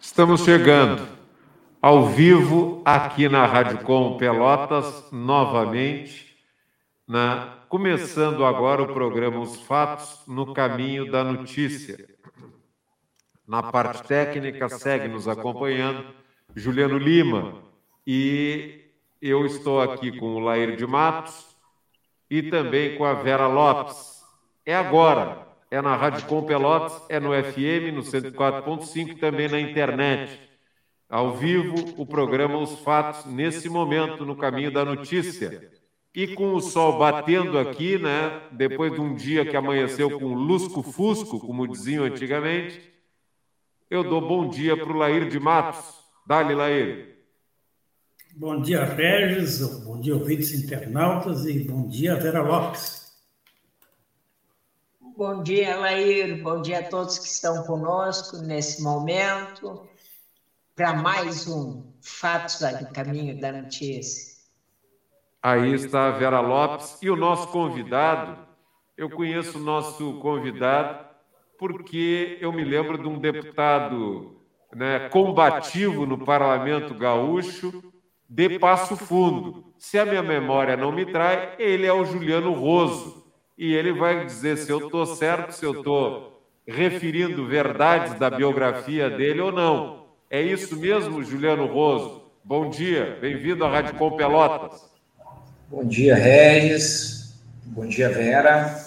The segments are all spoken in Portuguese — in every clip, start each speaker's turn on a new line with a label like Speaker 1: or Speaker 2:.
Speaker 1: Estamos chegando ao vivo aqui na Rádio Com Pelotas, novamente, na, começando agora o programa Os Fatos no Caminho da Notícia. Na parte técnica, segue nos acompanhando Juliano Lima e eu estou aqui com o Lair de Matos e também com a Vera Lopes. É agora, é na Rádio Com Pelotas, é no FM, no 104.5 e também na internet. Ao vivo, o programa Os Fatos, nesse momento, no caminho da notícia. E com o sol batendo aqui, né, depois de um dia que amanheceu com lusco-fusco, como diziam antigamente, eu dou bom dia para o Lair de Matos. Dale, Lair.
Speaker 2: Bom dia, Regis, bom dia, ouvintes internautas, e bom dia, Vera Lopes.
Speaker 3: Bom dia, Lair. Bom dia a todos que estão conosco nesse momento para mais um Fatos do Caminho da Notícia.
Speaker 1: Aí está a Vera Lopes e o nosso convidado. Eu conheço o nosso convidado porque eu me lembro de um deputado né, combativo no Parlamento Gaúcho de Passo Fundo. Se a minha memória não me trai, ele é o Juliano Roso e ele vai dizer se eu estou certo, se eu estou referindo verdades da biografia dele ou não. É isso mesmo, Juliano Roso? Bom dia, bem-vindo à Rádio Com Pelotas.
Speaker 4: Bom dia, Regis. Bom dia, Vera.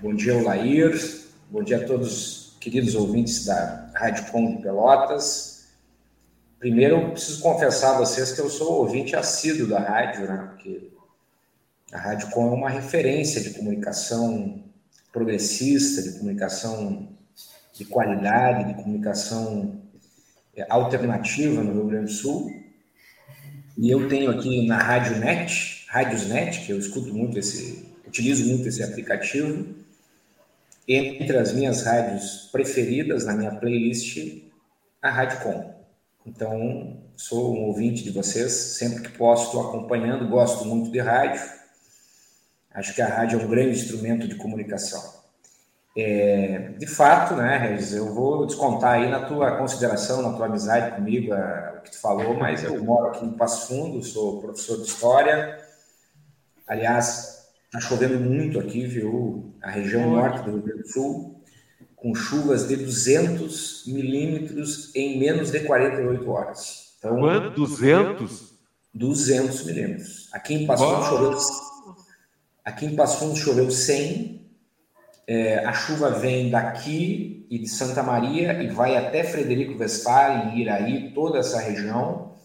Speaker 4: Bom dia, Lair. Bom dia a todos queridos ouvintes da Rádio Com Pelotas. Primeiro, eu preciso confessar a vocês que eu sou ouvinte assíduo da rádio, né? Porque a Rádio Com é uma referência de comunicação progressista, de comunicação de qualidade, de comunicação é, alternativa no Rio Grande do Sul. E eu tenho aqui na Rádio Net, Rádios Net, que eu escuto muito esse, utilizo muito esse aplicativo, entre as minhas rádios preferidas na minha playlist, a Rádio Com. Então, sou um ouvinte de vocês, sempre que posso estou acompanhando, gosto muito de rádio Acho que a rádio é um grande instrumento de comunicação. É, de fato, né, Regis, eu vou descontar aí na tua consideração, na tua amizade comigo, a, o que tu falou, mas eu moro aqui em Passo Fundo, sou professor de História. Aliás, está chovendo muito aqui, viu? A região norte do Rio Grande do Sul, com chuvas de 200 milímetros em menos de 48 horas.
Speaker 1: Então, Quanto? 200?
Speaker 4: 200 milímetros. Aqui em Passo Fundo choveu Aqui em Passo Fundo choveu 100. É, a chuva vem daqui e de Santa Maria e vai até Frederico Westphalen, Iraí, toda essa região.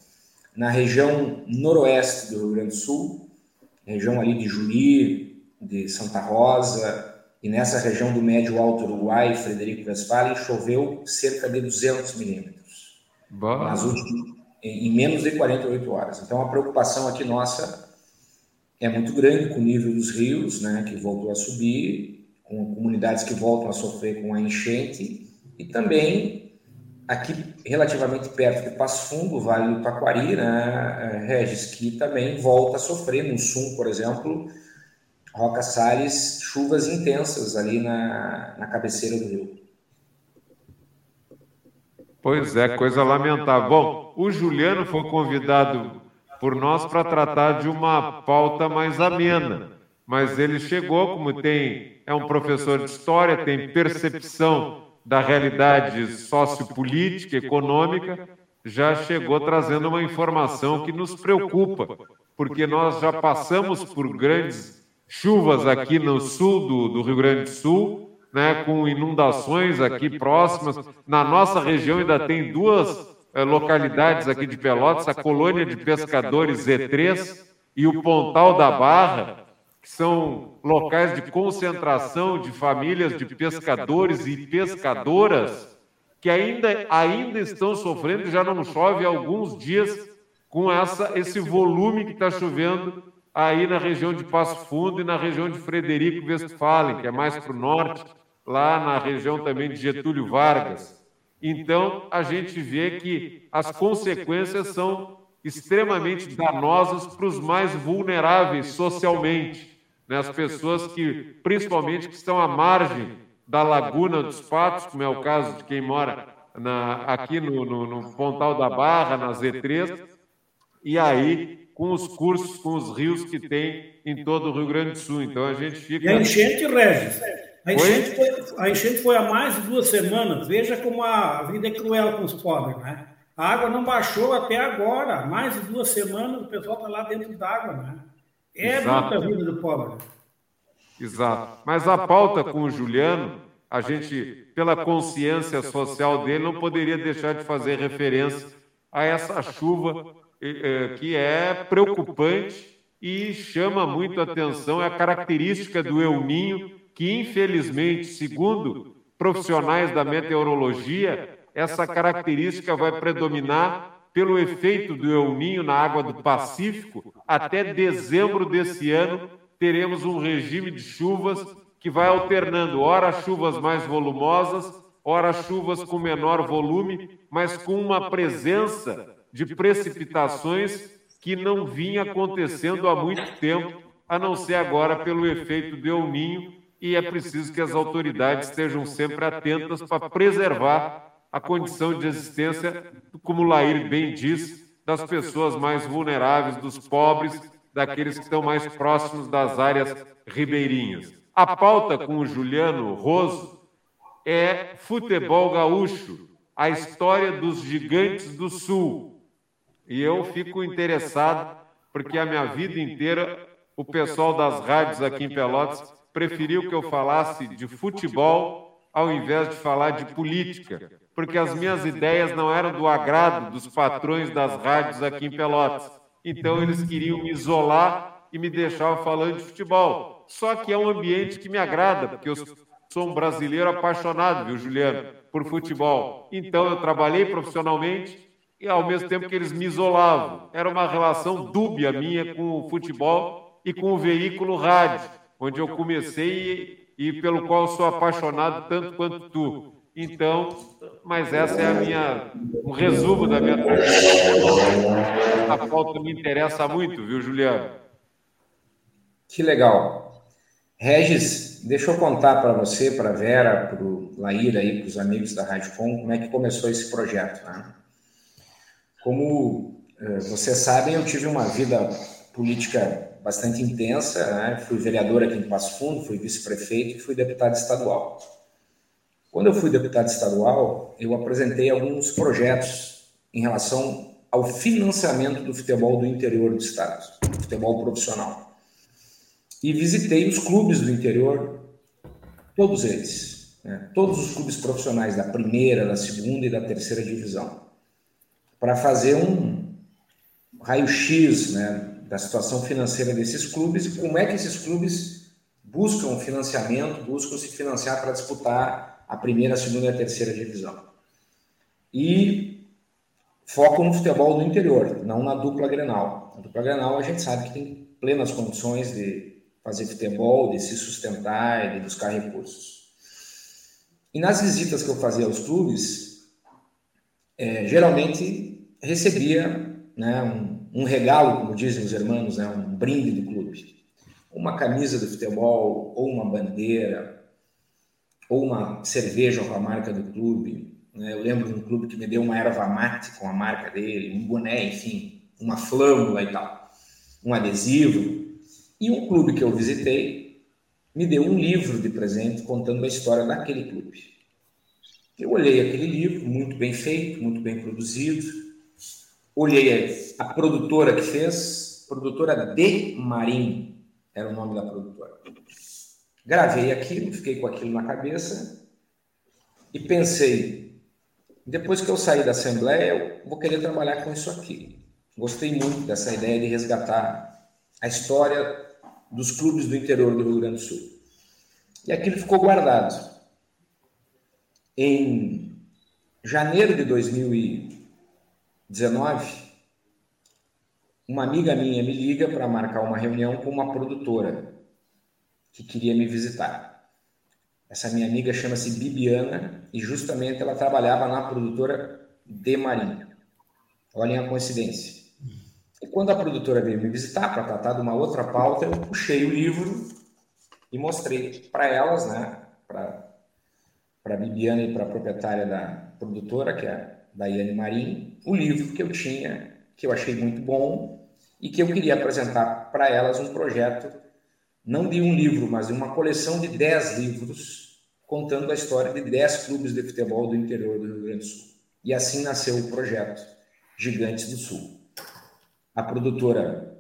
Speaker 4: Na região noroeste do Rio Grande do Sul, região ali de Juí, de Santa Rosa, e nessa região do Médio Alto Uruguai, Frederico Westphalen, choveu cerca de 200 milímetros. Nas últimas, em menos de 48 horas. Então, a preocupação aqui nossa é muito grande com o nível dos rios, né, que voltou a subir, com comunidades que voltam a sofrer com a enchente, e também aqui relativamente perto de Passo Fundo, Vale do Taquari, né, é, Regis, que também volta a sofrer, no sul, por exemplo, Roca Salles, chuvas intensas ali na, na cabeceira do rio.
Speaker 1: Pois é, coisa lamentável. Bom, o Juliano foi convidado por nós para tratar de uma pauta mais amena. Mas ele chegou, como tem, é um professor de história, tem percepção da realidade sociopolítica, econômica, já chegou trazendo uma informação que nos preocupa, porque nós já passamos por grandes chuvas aqui no sul do, do Rio Grande do Sul, né, com inundações aqui próximas. Na nossa região ainda tem duas localidades aqui de Pelotas, a colônia de pescadores Z3 e o Pontal da Barra, que são locais de concentração de famílias de pescadores e pescadoras que ainda, ainda estão sofrendo, já não chove há alguns dias com essa, esse volume que está chovendo aí na região de Passo Fundo e na região de Frederico Westphalen, que é mais para o norte, lá na região também de Getúlio Vargas. Então, a gente vê que as consequências são extremamente danosas para os mais vulneráveis socialmente, né? as pessoas que, principalmente, que estão à margem da Laguna dos Patos, como é o caso de quem mora na, aqui no, no, no Pontal da Barra, na Z3, e aí com os cursos, com os rios que tem em todo o Rio Grande do Sul. Então a gente fica.
Speaker 2: E a enchente, Regis. A enchente, foi, a enchente foi há mais de duas semanas. Veja como a vida é cruel com os pobres, né? A água não baixou até agora. Mais de duas semanas o pessoal está lá dentro d'água, né? É Exato. muita vida do pobre.
Speaker 1: Exato. Mas a pauta com o Juliano, a gente, pela consciência social dele, não poderia deixar de fazer referência a essa chuva eh, que é preocupante e chama muito a atenção. É a característica do El Ninho, que infelizmente, segundo profissionais da meteorologia, essa característica vai predominar pelo efeito do El Ninho na água do Pacífico. Até dezembro desse ano, teremos um regime de chuvas que vai alternando, ora chuvas mais volumosas, ora chuvas com menor volume, mas com uma presença de precipitações que não vinha acontecendo há muito tempo, a não ser agora pelo efeito do El Ninho, e é preciso que as autoridades estejam sempre atentas para preservar a condição de existência, como o Lair bem disse, das pessoas mais vulneráveis, dos pobres, daqueles que estão mais próximos das áreas ribeirinhas. A pauta com o Juliano Roso é futebol gaúcho, a história dos gigantes do Sul. E eu fico interessado, porque a minha vida inteira o pessoal das rádios aqui em Pelotas preferiu que eu falasse de futebol ao invés de falar de política porque as minhas ideias não eram do agrado dos patrões das rádios aqui em Pelotas. Então eles queriam me isolar e me deixar falando de futebol. Só que é um ambiente que me agrada, porque eu sou um brasileiro apaixonado, viu, Juliano, por futebol. Então eu trabalhei profissionalmente e ao mesmo tempo que eles me isolavam. Era uma relação dúbia minha com o futebol e com o veículo rádio, onde eu comecei e, e pelo qual sou apaixonado tanto quanto tu. Então, mas essa é a minha um resumo da minha a pauta me interessa muito, viu, Juliano?
Speaker 4: Que legal. Regis, deixa eu contar para você, para a Vera, para o Laíra aí, para os amigos da Rádio Com, como é que começou esse projeto. Né? Como eh, vocês sabem, eu tive uma vida política bastante intensa, né? fui vereador aqui em Passo Fundo, fui vice-prefeito e fui deputado estadual. Quando eu fui deputado estadual, eu apresentei alguns projetos em relação ao financiamento do futebol do interior do estado, futebol profissional. E visitei os clubes do interior, todos eles, né? todos os clubes profissionais da primeira, da segunda e da terceira divisão, para fazer um raio-x né, da situação financeira desses clubes e como é que esses clubes buscam financiamento, buscam se financiar para disputar a primeira, a segunda e a terceira divisão. E foco no futebol do interior, não na dupla Grenal. A dupla Grenal a gente sabe que tem plenas condições de fazer futebol, de se sustentar, de buscar recursos. E nas visitas que eu fazia aos clubes, é, geralmente recebia né, um, um, regalo, como dizem os irmãos, né, um brinde do clube. Uma camisa do futebol, ou uma bandeira, ou uma cerveja com a marca do clube. Né? Eu lembro de um clube que me deu uma erva mate com a marca dele, um boné, enfim, uma flâmula e tal, um adesivo. E um clube que eu visitei me deu um livro de presente contando a história daquele clube. Eu olhei aquele livro, muito bem feito, muito bem produzido. Olhei a, produtora que fez, produtora De Marim, era o nome da produtora. Gravei aquilo, fiquei com aquilo na cabeça e pensei, depois que eu sair da Assembleia, eu vou querer trabalhar com isso aqui. Gostei muito dessa ideia de resgatar a história dos clubes do interior do Rio Grande do Sul. E aquilo ficou guardado. Em janeiro de 2019, uma amiga minha me liga para marcar uma reunião com uma produtora que queria me visitar. Essa minha amiga chama-se Bibiana e justamente ela trabalhava na produtora de Marinho. Olhem a coincidência. E quando a produtora veio me visitar para tratar de uma outra pauta, eu puxei o livro e mostrei para elas, né, para a Bibiana e para a proprietária da produtora, que é a Daiane Marim, o livro que eu tinha, que eu achei muito bom e que eu queria apresentar para elas um projeto, não de um livro, mas de uma coleção de 10 livros contando a história de 10 clubes de futebol do interior do Rio Grande do Sul. E assim nasceu o projeto Gigantes do Sul. A produtora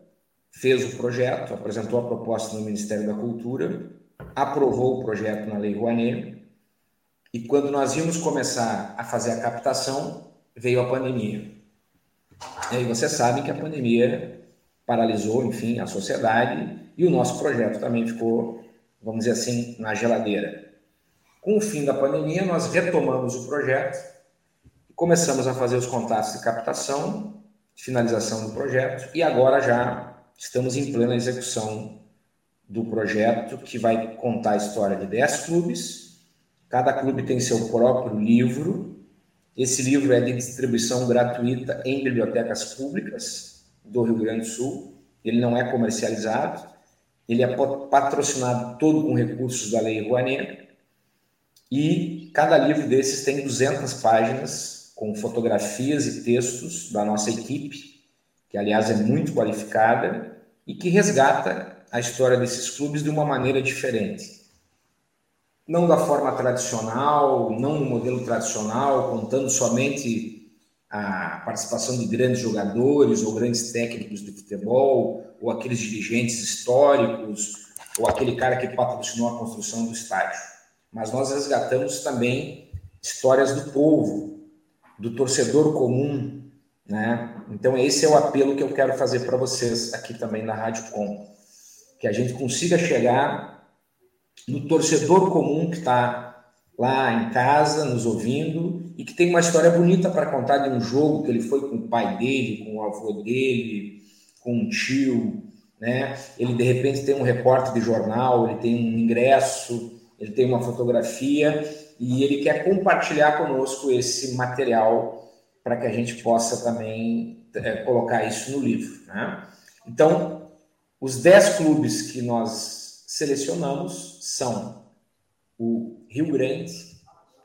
Speaker 4: fez o projeto, apresentou a proposta no Ministério da Cultura, aprovou o projeto na Lei Rouanet, e quando nós íamos começar a fazer a captação, veio a pandemia. E aí você sabe que a pandemia paralisou, enfim, a sociedade e o nosso projeto também ficou, vamos dizer assim, na geladeira. Com o fim da pandemia, nós retomamos o projeto Começamos a fazer os contatos de captação, finalização do projeto e agora já estamos em plena execução do projeto que vai contar a história de 10 clubes. Cada clube tem seu próprio livro. Esse livro é de distribuição gratuita em bibliotecas públicas do Rio Grande do Sul. Ele não é comercializado. Ele é patrocinado todo com recursos da Lei Rouanet. E cada livro desses tem 200 páginas com fotografias e textos da nossa equipe, que aliás é muito qualificada e que resgata a história desses clubes de uma maneira diferente. Não da forma tradicional, não no modelo tradicional, contando somente a participação de grandes jogadores ou grandes técnicos de futebol, ou aqueles dirigentes históricos, ou aquele cara que patrocinou a construção do estádio. Mas nós resgatamos também histórias do povo, do torcedor comum, né? Então esse é o apelo que eu quero fazer para vocês aqui também na Rádio Com, que a gente consiga chegar no torcedor comum que está lá em casa nos ouvindo e que tem uma história bonita para contar de um jogo que ele foi com o pai dele, com o avô dele, com um tio, né? Ele de repente tem um repórter de jornal, ele tem um ingresso, ele tem uma fotografia e ele quer compartilhar conosco esse material para que a gente possa também é, colocar isso no livro. Né? Então, os 10 clubes que nós selecionamos são o Rio Grande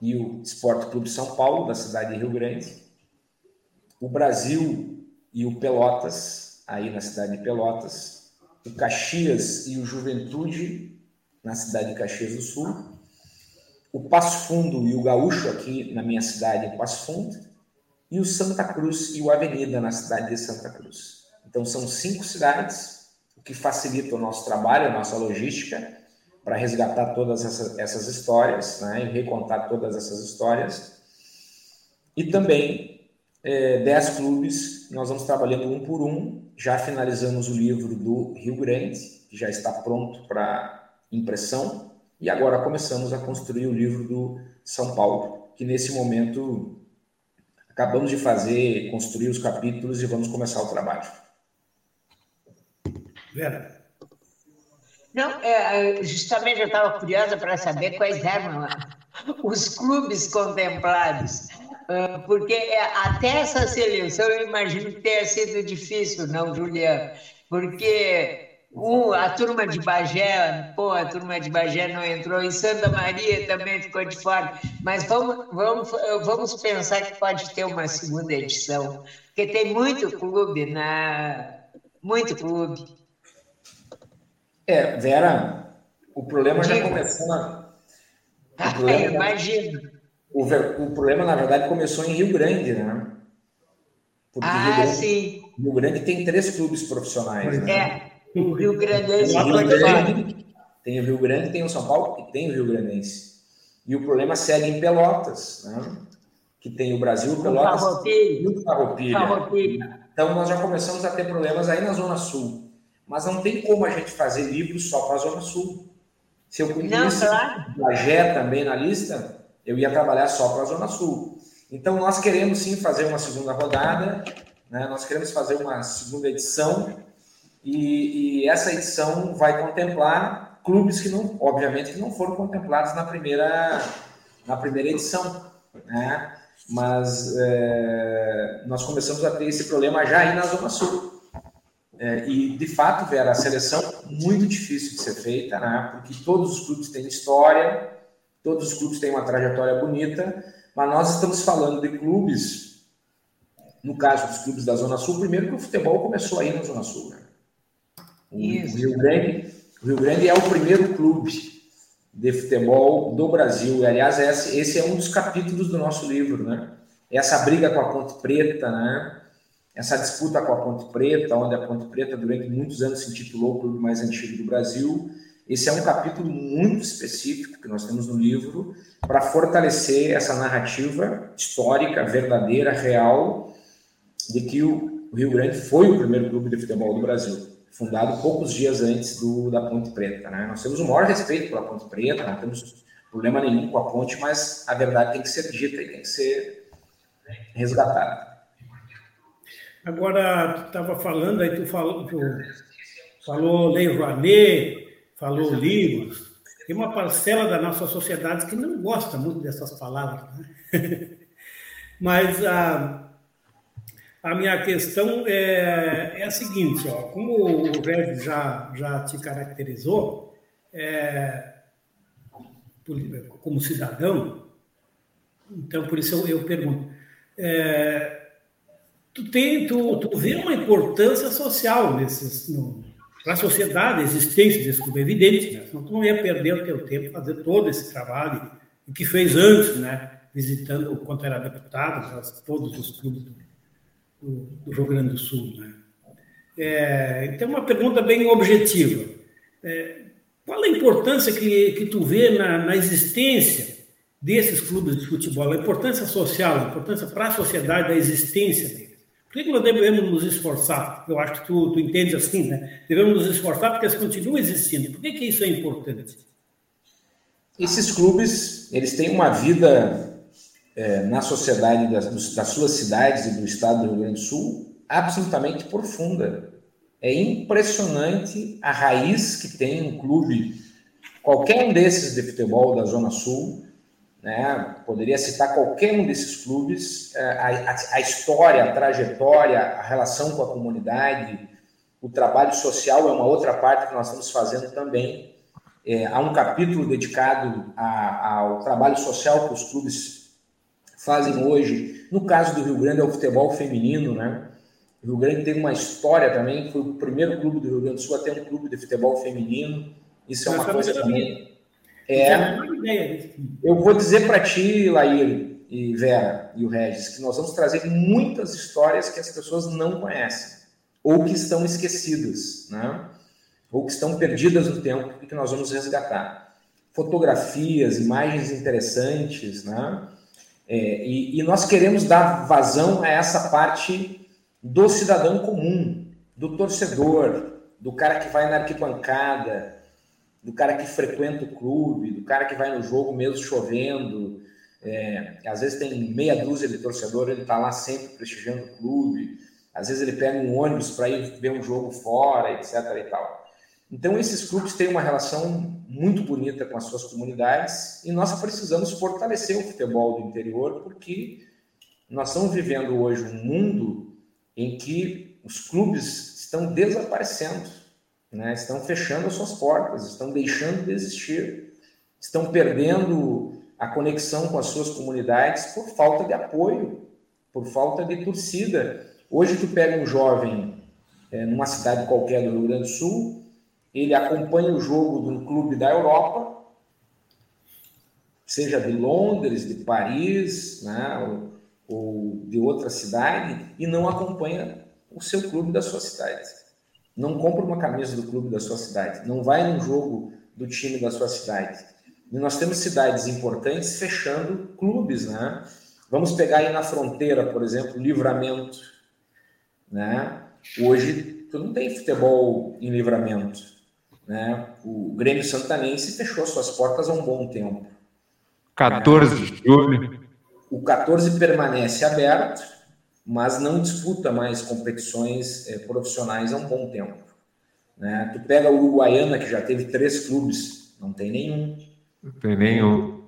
Speaker 4: e o Esporte Clube São Paulo, da cidade de Rio Grande, o Brasil e o Pelotas, aí na cidade de Pelotas, o Caxias e o Juventude, na cidade de Caxias do Sul, o Passo Fundo e o Gaúcho, aqui na minha cidade, Passo Fundo, e o Santa Cruz e o Avenida, na cidade de Santa Cruz. Então, são cinco cidades, o que facilita o nosso trabalho, a nossa logística, para resgatar todas essas, essas histórias, né, e recontar todas essas histórias. E também é, dez clubes, nós vamos trabalhando um por um. Já finalizamos o livro do Rio Grande, que já está pronto para impressão, e agora começamos a construir o livro do São Paulo, que nesse momento acabamos de fazer, construir os capítulos e vamos começar o trabalho.
Speaker 3: Vera. Não, é, justamente eu estava curiosa para saber quais eram os clubes contemplados, ah, porque é, até essa seleção eu imagino que tenha sido difícil, não, Juliano? Porque a turma de Bagé, pô, a turma de Bagé não entrou, em Santa Maria também ficou de fora, mas vamos, vamos, vamos pensar que pode ter uma segunda edição, porque tem muito clube, na, muito clube.
Speaker 4: É, Vera, o problema já começou na.
Speaker 3: O ah, problema, é, imagino.
Speaker 4: O, o, problema, na verdade, começou em Rio Grande, né?
Speaker 3: Porque ah, Rio Grande, sim.
Speaker 4: Rio Grande tem três clubes profissionais.
Speaker 3: Né? É. O Rio Grandense.
Speaker 4: Tem o Rio Grande, tem o Rio Grande, tem o São Paulo e tem o Rio Grandense. E o problema segue em Pelotas, né? que tem o Brasil, o Pelotas e o Farroupilha. Então nós já começamos a ter problemas aí na Zona Sul. Mas não tem como a gente fazer livros só para a Zona Sul. Se eu incluísse claro. Bagé também na lista, eu ia trabalhar só para a Zona Sul. Então nós queremos sim fazer uma segunda rodada, né? nós queremos fazer uma segunda edição e, e, essa edição vai contemplar clubes que não, obviamente, que não foram contemplados na primeira, na primeira edição, né? Mas é, nós começamos a ter esse problema já aí na Zona Sul. É, e, de fato, Vera, a seleção muito difícil de ser feita, né? Porque todos os clubes têm história, Todos os clubes têm uma trajetória bonita, mas nós estamos falando de clubes, no caso dos clubes da Zona Sul, primeiro que o futebol começou aí na Zona Sul. Né? O, o, Rio Grande, o Rio Grande é o primeiro clube de futebol do Brasil. E, aliás, esse, esse é um dos capítulos do nosso livro, né? Essa briga com a Ponte Preta, né? Essa disputa com a Ponte Preta, onde a Ponte Preta durante muitos anos se intitulou o clube mais antigo do Brasil. Esse é um capítulo muito específico que nós temos no livro para fortalecer essa narrativa histórica, verdadeira, real, de que o Rio Grande foi o primeiro clube de futebol do Brasil fundado poucos dias antes do, da Ponte Preta. Né? Nós temos o maior respeito pela Ponte Preta, não temos problema nenhum com a ponte, mas a verdade tem que ser dita e tem que ser resgatada.
Speaker 2: Agora, tu estava falando, aí tu falou, tu falou Lei Rouanet, falou livros. Tem uma parcela da nossa sociedade que não gosta muito dessas palavras. Né? Mas a ah, a minha questão é, é a seguinte, ó, como o Regis já, já te caracterizou, é, como cidadão, então por isso eu, eu pergunto, é, tu, tem, tu, tu vê uma importância social para a sociedade, a existência desse clube, é evidente, né? senão tu não ia perder o teu tempo fazer todo esse trabalho que fez antes, né? visitando, quando era deputado, todos os clubes do do, do Rio Grande do Sul. Né? É, então, uma pergunta bem objetiva. É, qual a importância que, que tu vê na, na existência desses clubes de futebol, a importância social, a importância para a sociedade da existência deles? Por que, que nós devemos nos esforçar? Eu acho que tu, tu entende assim, né? Devemos nos esforçar porque eles continuam existindo. Por que, que isso é importante?
Speaker 4: Esses clubes, eles têm uma vida é, na sociedade das, das suas cidades e do estado do Rio Grande do Sul absolutamente profunda. É impressionante a raiz que tem um clube, qualquer um desses de futebol da Zona Sul, né? poderia citar qualquer um desses clubes, é, a, a, a história, a trajetória, a relação com a comunidade, o trabalho social é uma outra parte que nós estamos fazendo também. É, há um capítulo dedicado a, ao trabalho social que os clubes fazem hoje. No caso do Rio Grande, é o futebol feminino, né? O Rio Grande tem uma história também, foi o primeiro clube do Rio Grande do Sul a ter um clube de futebol feminino. Isso é uma coisa também. É, eu vou dizer para ti, Laír e Vera e o Regis, que nós vamos trazer muitas histórias que as pessoas não conhecem, ou que estão esquecidas, né? ou que estão perdidas no tempo e que nós vamos resgatar. Fotografias, imagens interessantes, né? É, e, e nós queremos dar vazão a essa parte do cidadão comum, do torcedor, do cara que vai na arquibancada, do cara que frequenta o clube, do cara que vai no jogo mesmo chovendo. É, às vezes tem meia dúzia de torcedor, ele está lá sempre prestigiando o clube. Às vezes ele pega um ônibus para ir ver um jogo fora, etc. e tal. Então, esses clubes têm uma relação muito bonita com as suas comunidades e nós precisamos fortalecer o futebol do interior, porque nós estamos vivendo hoje um mundo em que os clubes estão desaparecendo, né? estão fechando as suas portas, estão deixando de existir, estão perdendo a conexão com as suas comunidades por falta de apoio, por falta de torcida. Hoje, tu pega um jovem é, numa cidade qualquer do Rio Grande do Sul, ele acompanha o jogo de um clube da Europa, seja de Londres, de Paris, né, ou, ou de outra cidade, e não acompanha o seu clube da sua cidade. Não compra uma camisa do clube da sua cidade, não vai num jogo do time da sua cidade. E nós temos cidades importantes fechando clubes, né? Vamos pegar aí na fronteira, por exemplo, Livramento, né? Hoje tu não tem futebol em Livramento. Né? O Grêmio Santanense fechou suas portas há um bom tempo.
Speaker 1: 14 de julho.
Speaker 4: O 14 permanece aberto, mas não disputa mais competições é, profissionais há um bom tempo. Né? Tu pega o Uruguaiana, que já teve três clubes, não tem nenhum.
Speaker 1: Não tem nenhum.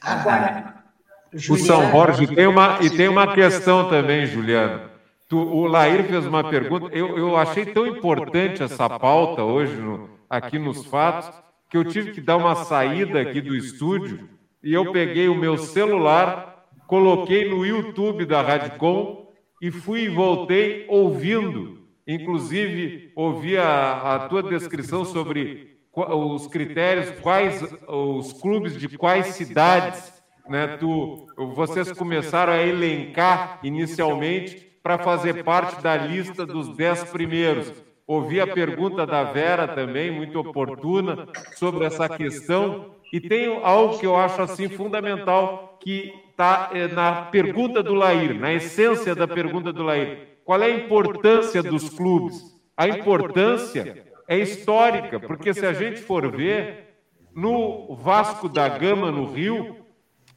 Speaker 1: Agora, o São Jorge tem uma, e tem uma questão também, Juliano. Tu, o Lair fez uma pergunta. Eu, eu achei tão importante essa pauta hoje no, aqui nos fatos, que eu tive que dar uma saída aqui do estúdio e eu peguei o meu celular, coloquei no YouTube da Radicom e fui e voltei ouvindo. Inclusive, ouvi a, a tua descrição sobre os critérios, quais os clubes de quais cidades né, tu, vocês começaram a elencar inicialmente para fazer parte da lista dos dez primeiros. Ouvi a pergunta da Vera também, muito oportuna, sobre essa questão. E tem algo que eu acho assim fundamental, que está é, na pergunta do Lair, na essência da pergunta do Lair. Qual é a importância dos clubes? A importância é histórica, porque se a gente for ver, no Vasco da Gama, no Rio,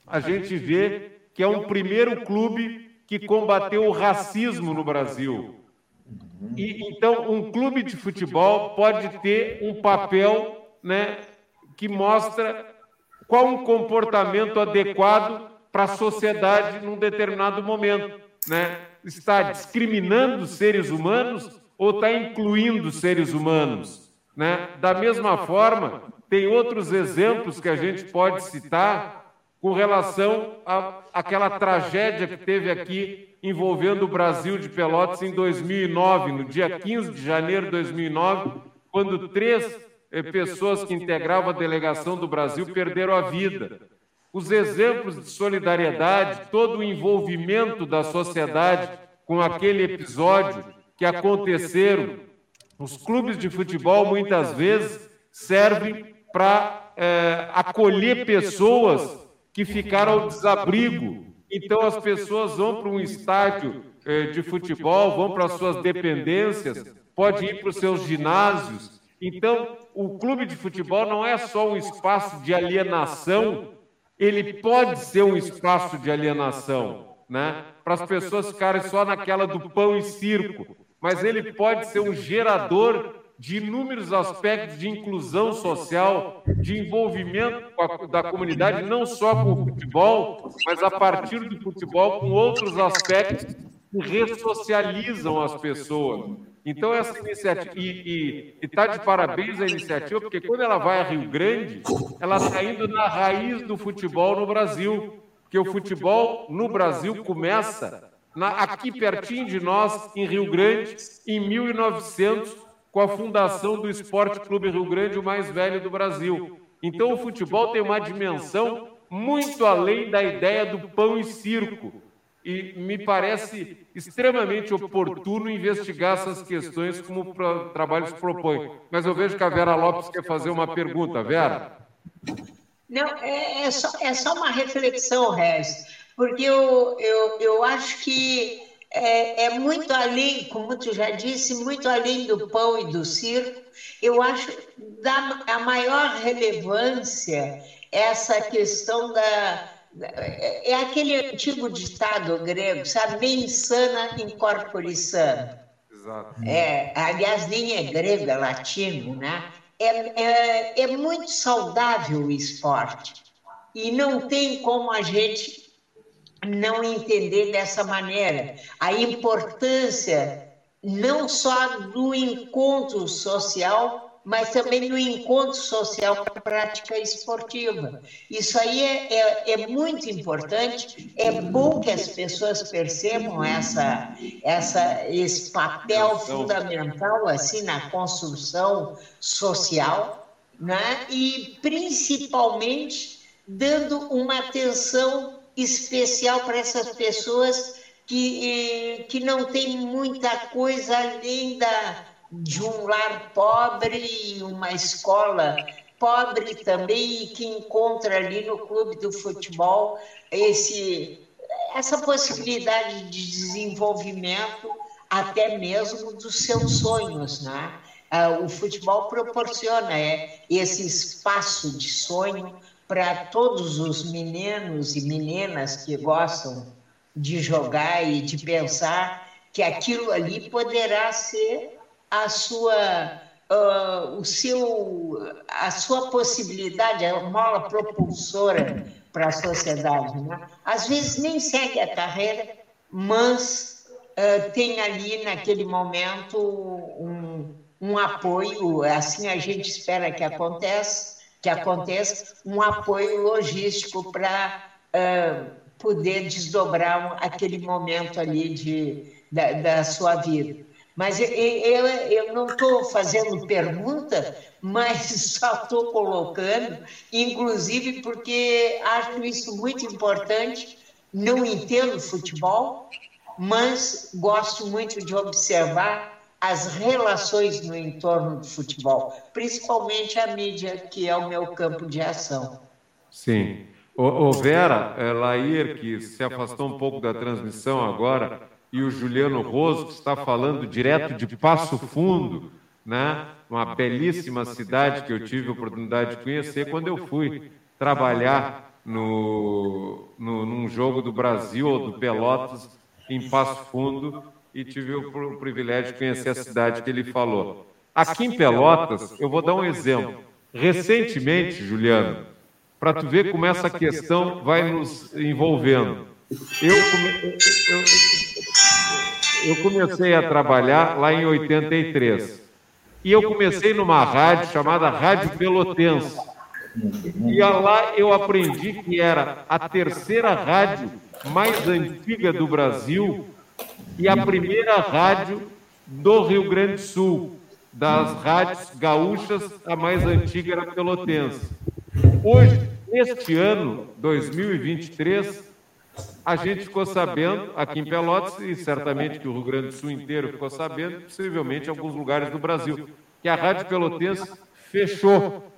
Speaker 1: a gente vê que é um primeiro clube que combateu o racismo no Brasil. E, então, um clube de futebol pode ter um papel né, que mostra qual um comportamento adequado para a sociedade num determinado momento. Né? Está discriminando seres humanos ou está incluindo seres humanos? Né? Da mesma forma, tem outros exemplos que a gente pode citar com relação àquela tragédia que teve aqui envolvendo o Brasil de Pelotas em 2009, no dia 15 de janeiro de 2009, quando três eh, pessoas que integravam a delegação do Brasil perderam a vida. Os exemplos de solidariedade, todo o envolvimento da sociedade com aquele episódio que aconteceram. Os clubes de futebol muitas vezes servem para é, acolher pessoas que ficaram ao desabrigo. Então, as pessoas vão para um estádio eh, de futebol, vão para as suas dependências, pode ir para os seus ginásios. Então, o clube de futebol não é só um espaço de alienação, ele pode ser um espaço de alienação, né? para as pessoas ficarem só naquela do pão e circo, mas ele pode ser um gerador de inúmeros aspectos de inclusão social, de envolvimento da comunidade, não só com o futebol, mas a partir do futebol com outros aspectos que ressocializam as pessoas. Então, essa iniciativa, e está de parabéns a iniciativa, porque quando ela vai a Rio Grande, ela está indo na raiz do futebol no Brasil, porque o futebol no Brasil começa na, aqui pertinho de nós, em Rio Grande, em 1900 com a fundação do Esporte Clube Rio Grande, o mais velho do Brasil. Então, o futebol tem uma dimensão muito além da ideia do pão e circo. E me parece extremamente oportuno investigar essas questões como o trabalho se propõe. Mas eu vejo que a Vera Lopes quer fazer uma pergunta. Vera?
Speaker 3: Não, é, é, só, é só uma reflexão, Regis, porque eu, eu, eu acho que é, é, muito além, como tu já disse, muito além do pão e do circo. Eu acho da a maior relevância essa questão da, é aquele antigo ditado grego, sabe? Nem sana in corpore sano. Exato. É, aliás, nem é grego, é latino, né? É, é, é muito saudável o esporte. E não tem como a gente não entender dessa maneira a importância não só do encontro social, mas também do encontro social com a prática esportiva. Isso aí é, é, é, muito importante, é bom que as pessoas percebam essa, essa, esse papel fundamental assim na construção social, né? e principalmente dando uma atenção especial para essas pessoas que, que não têm muita coisa além da, de um lar pobre e uma escola pobre também e que encontra ali no clube do futebol esse, essa possibilidade de desenvolvimento até mesmo dos seus sonhos, né? Ah, o futebol proporciona é, esse espaço de sonho para todos os meninos e meninas que gostam de jogar e de pensar que aquilo ali poderá ser a sua uh, o seu a sua possibilidade a mola propulsora para a sociedade né? às vezes nem segue a carreira mas uh, tem ali naquele momento um, um apoio assim a gente espera que aconteça que aconteça um apoio logístico para uh, poder desdobrar aquele momento ali de, da, da sua vida. Mas eu, eu, eu não estou fazendo pergunta, mas só estou colocando, inclusive porque acho isso muito importante. Não entendo futebol, mas gosto muito de observar as relações no entorno do futebol, principalmente a mídia, que é o meu campo de ação.
Speaker 1: Sim. O, Vera, é, Lair, que se afastou um pouco da transmissão agora, e o Juliano Roso, que está falando direto de Passo Fundo, né? uma belíssima cidade que eu tive a oportunidade de conhecer quando eu fui trabalhar no, no, num jogo do Brasil ou do Pelotas em Passo Fundo e tive o, privilégio de conhecer a cidade que ele falou. Aqui em Pelotas, eu vou dar um exemplo. Recentemente, Juliano, para tu ver como essa questão vai nos envolvendo. Eu, eu, eu comecei a trabalhar lá em 83. E eu comecei numa rádio chamada Rádio Pelotense. E lá eu aprendi que era a terceira rádio mais antiga do Brasil e a primeira rádio do Rio Grande do Sul. Das rádios gaúchas, a mais antiga era Pelotense. Hoje, este ano, 2023, a gente ficou sabendo, aqui em Pelotas, e certamente que o Rio Grande do Sul inteiro ficou sabendo, possivelmente em alguns lugares do Brasil, que a Rádio Pelotense fechou.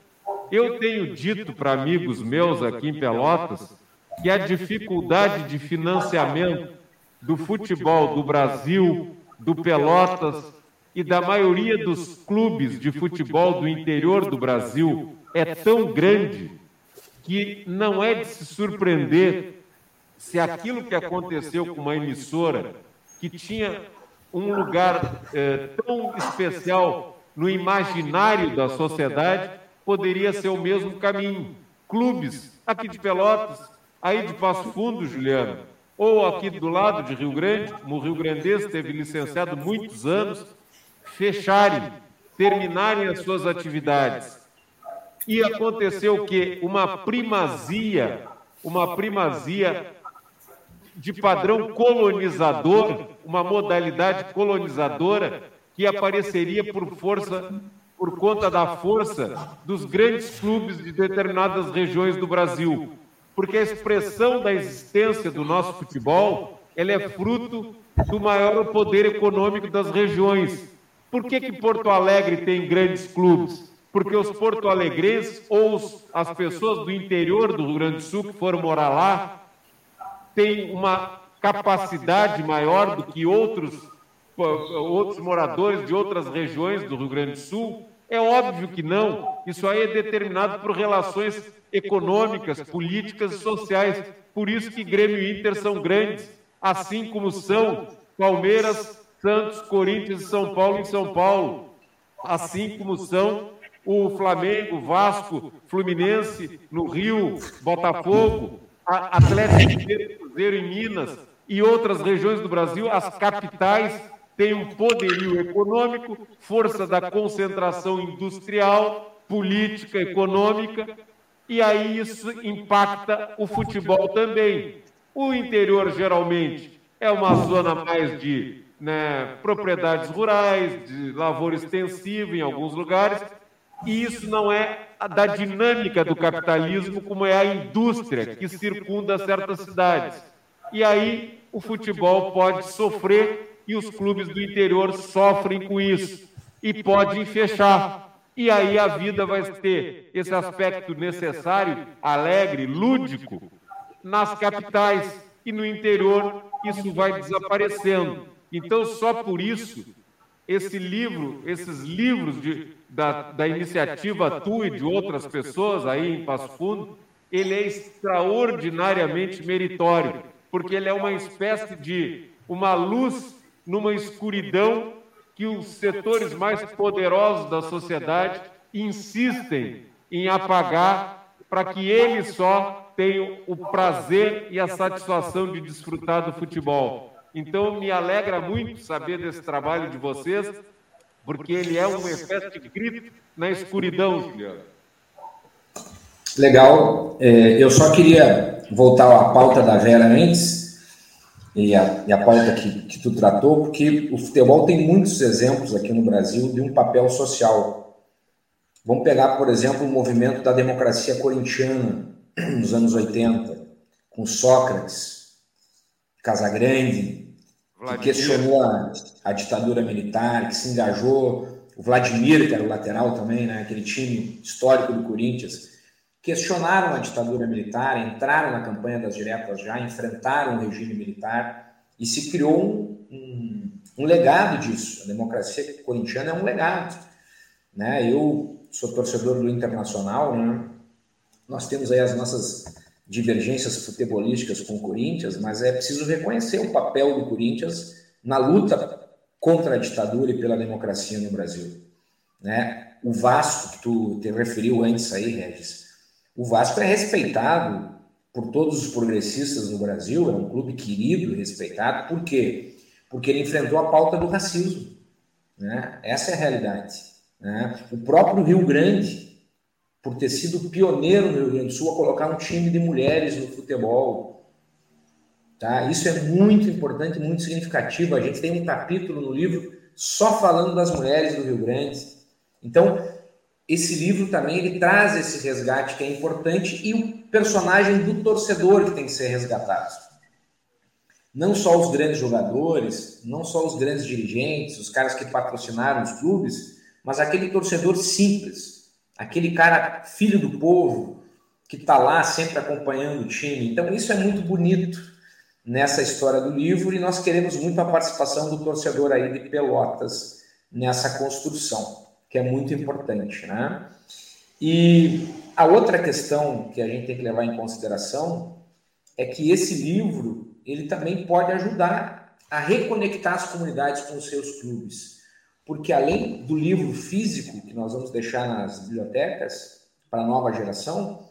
Speaker 1: Eu tenho dito para amigos meus aqui em Pelotas que a dificuldade de financiamento do futebol do Brasil, do Pelotas e da maioria dos clubes de futebol do interior do Brasil é tão grande que não é de se surpreender se aquilo que aconteceu com uma emissora que tinha um lugar é, tão especial no imaginário da sociedade poderia ser o mesmo caminho. Clubes, aqui de Pelotas, aí de Passo Fundo, Juliano, ou aqui do lado de Rio Grande, no Rio Grandense teve licenciado muitos anos, fecharem, terminarem as suas atividades. E aconteceu o quê? Uma primazia, uma primazia de padrão colonizador, uma modalidade colonizadora que apareceria por força por conta da força dos grandes clubes de determinadas regiões do Brasil. Porque a expressão da existência do nosso futebol, ela é fruto do maior poder econômico das regiões. Por que, que Porto Alegre tem grandes clubes? Porque os porto-alegrenses ou as pessoas do interior do Rio Grande do Sul que foram morar lá tem uma capacidade maior do que outros, outros moradores de outras regiões do Rio Grande do Sul? É óbvio que não. Isso aí é determinado por relações econômicas, políticas e sociais. Por isso que Grêmio e Inter são grandes, assim como são Palmeiras, Santos, Corinthians e São Paulo em São Paulo. Assim como são o Flamengo, Vasco, Fluminense no Rio, Botafogo, Atlético Mineiro, Cruzeiro em Minas e outras regiões do Brasil, as capitais têm um poderio econômico, força da concentração industrial, política, econômica, e aí isso impacta o futebol também. O interior, geralmente, é uma zona mais de né, propriedades rurais, de lavoura extensiva em alguns lugares, e isso não é da dinâmica do capitalismo, como é a indústria que circunda certas cidades. E aí o futebol pode sofrer e os clubes do interior sofrem com isso e podem fechar. E aí a vida vai ter esse aspecto necessário, alegre, lúdico, nas capitais e no interior isso vai desaparecendo. Então, só por isso, esse livro, esses livros de, da, da iniciativa Tu e de outras pessoas aí em Passo Fundo, ele é extraordinariamente meritório, porque ele é uma espécie de uma luz numa escuridão que os setores mais poderosos da sociedade insistem em apagar para que eles só tenham o prazer e a satisfação de desfrutar do futebol. Então, me alegra muito saber desse trabalho de vocês, porque ele é uma espécie de grito na escuridão, Juliano.
Speaker 4: Legal. É, eu só queria voltar à pauta da Vera antes, e a, e a pauta que, que tu tratou, porque o futebol tem muitos exemplos aqui no Brasil de um papel social. Vamos pegar, por exemplo, o movimento da democracia corintiana nos anos 80, com Sócrates, Casagrande, Vladimir. que questionou a, a ditadura militar, que se engajou o Vladimir, que era o lateral também, né, aquele time histórico do Corinthians, questionaram a ditadura militar, entraram na campanha das diretas já, enfrentaram o regime militar e se criou um, um, um legado disso. A democracia corintiana é um legado. Né? Eu sou torcedor do Internacional, né? nós temos aí as nossas divergências futebolísticas com o Corinthians, mas é preciso reconhecer o papel do Corinthians na luta contra a ditadura e pela democracia no Brasil. Né? O Vasco, que tu te referiu antes aí, Regis, o Vasco é respeitado por todos os progressistas no Brasil, é um clube querido e respeitado, por quê? Porque ele enfrentou a pauta do racismo. Né? Essa é a realidade. Né? O próprio Rio Grande, por ter sido pioneiro no Rio Grande do Sul a colocar um time de mulheres no futebol, Tá? Isso é muito importante, muito significativo. A gente tem um capítulo no livro só falando das mulheres do Rio Grande. Então, esse livro também ele traz esse resgate que é importante e o personagem do torcedor que tem que ser resgatado. Não só os grandes jogadores, não só os grandes dirigentes, os caras que patrocinaram os clubes, mas aquele torcedor simples, aquele cara filho do povo que está lá sempre acompanhando o time. Então isso é muito bonito nessa história do livro e nós queremos muito a participação do torcedor aí de Pelotas nessa construção, que é muito importante, né? E a outra questão que a gente tem que levar em consideração é que esse livro ele também pode ajudar a reconectar as comunidades com os seus clubes, porque além do livro físico que nós vamos deixar nas bibliotecas para a nova geração,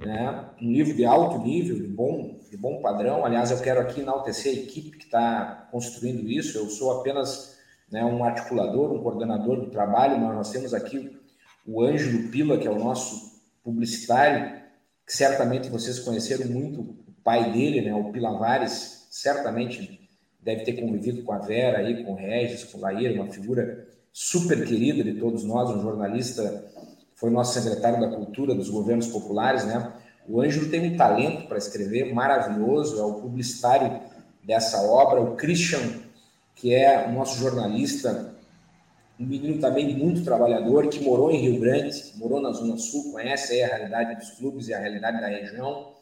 Speaker 4: né? um livro de alto nível, de bom, de bom padrão. Aliás, eu quero aqui enaltecer a equipe que está construindo isso. Eu sou apenas né, um articulador, um coordenador do trabalho, mas nós temos aqui o Ângelo Pila, que é o nosso publicitário, que certamente vocês conheceram muito o pai dele, né, o Pilavares, certamente deve ter convivido com a Vera aí, com o Regis, com o Laíra, uma figura super querida de todos nós, um jornalista foi nosso secretário da Cultura dos governos populares, né? O Ângelo tem um talento para escrever maravilhoso, é o publicitário dessa obra. O Christian, que é o nosso jornalista, um menino também muito trabalhador, que morou em Rio Grande, morou na Zona Sul, conhece a realidade dos clubes e a realidade da região.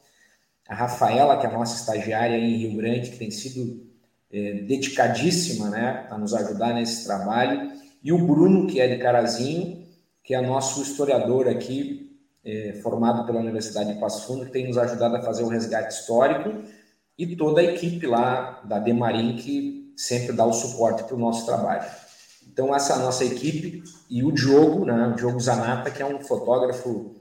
Speaker 4: A Rafaela, que é a nossa estagiária em Rio Grande, que tem sido é, dedicadíssima né, a nos ajudar nesse trabalho. E o Bruno, que é de Carazinho, que é nosso historiador aqui, é, formado pela Universidade de Passo Fundo, que tem nos ajudado a fazer o resgate histórico, e toda a equipe lá da Demarim, que sempre dá o suporte para o nosso trabalho. Então, essa nossa equipe e o Diogo, né, o Diogo Zanata, que é um fotógrafo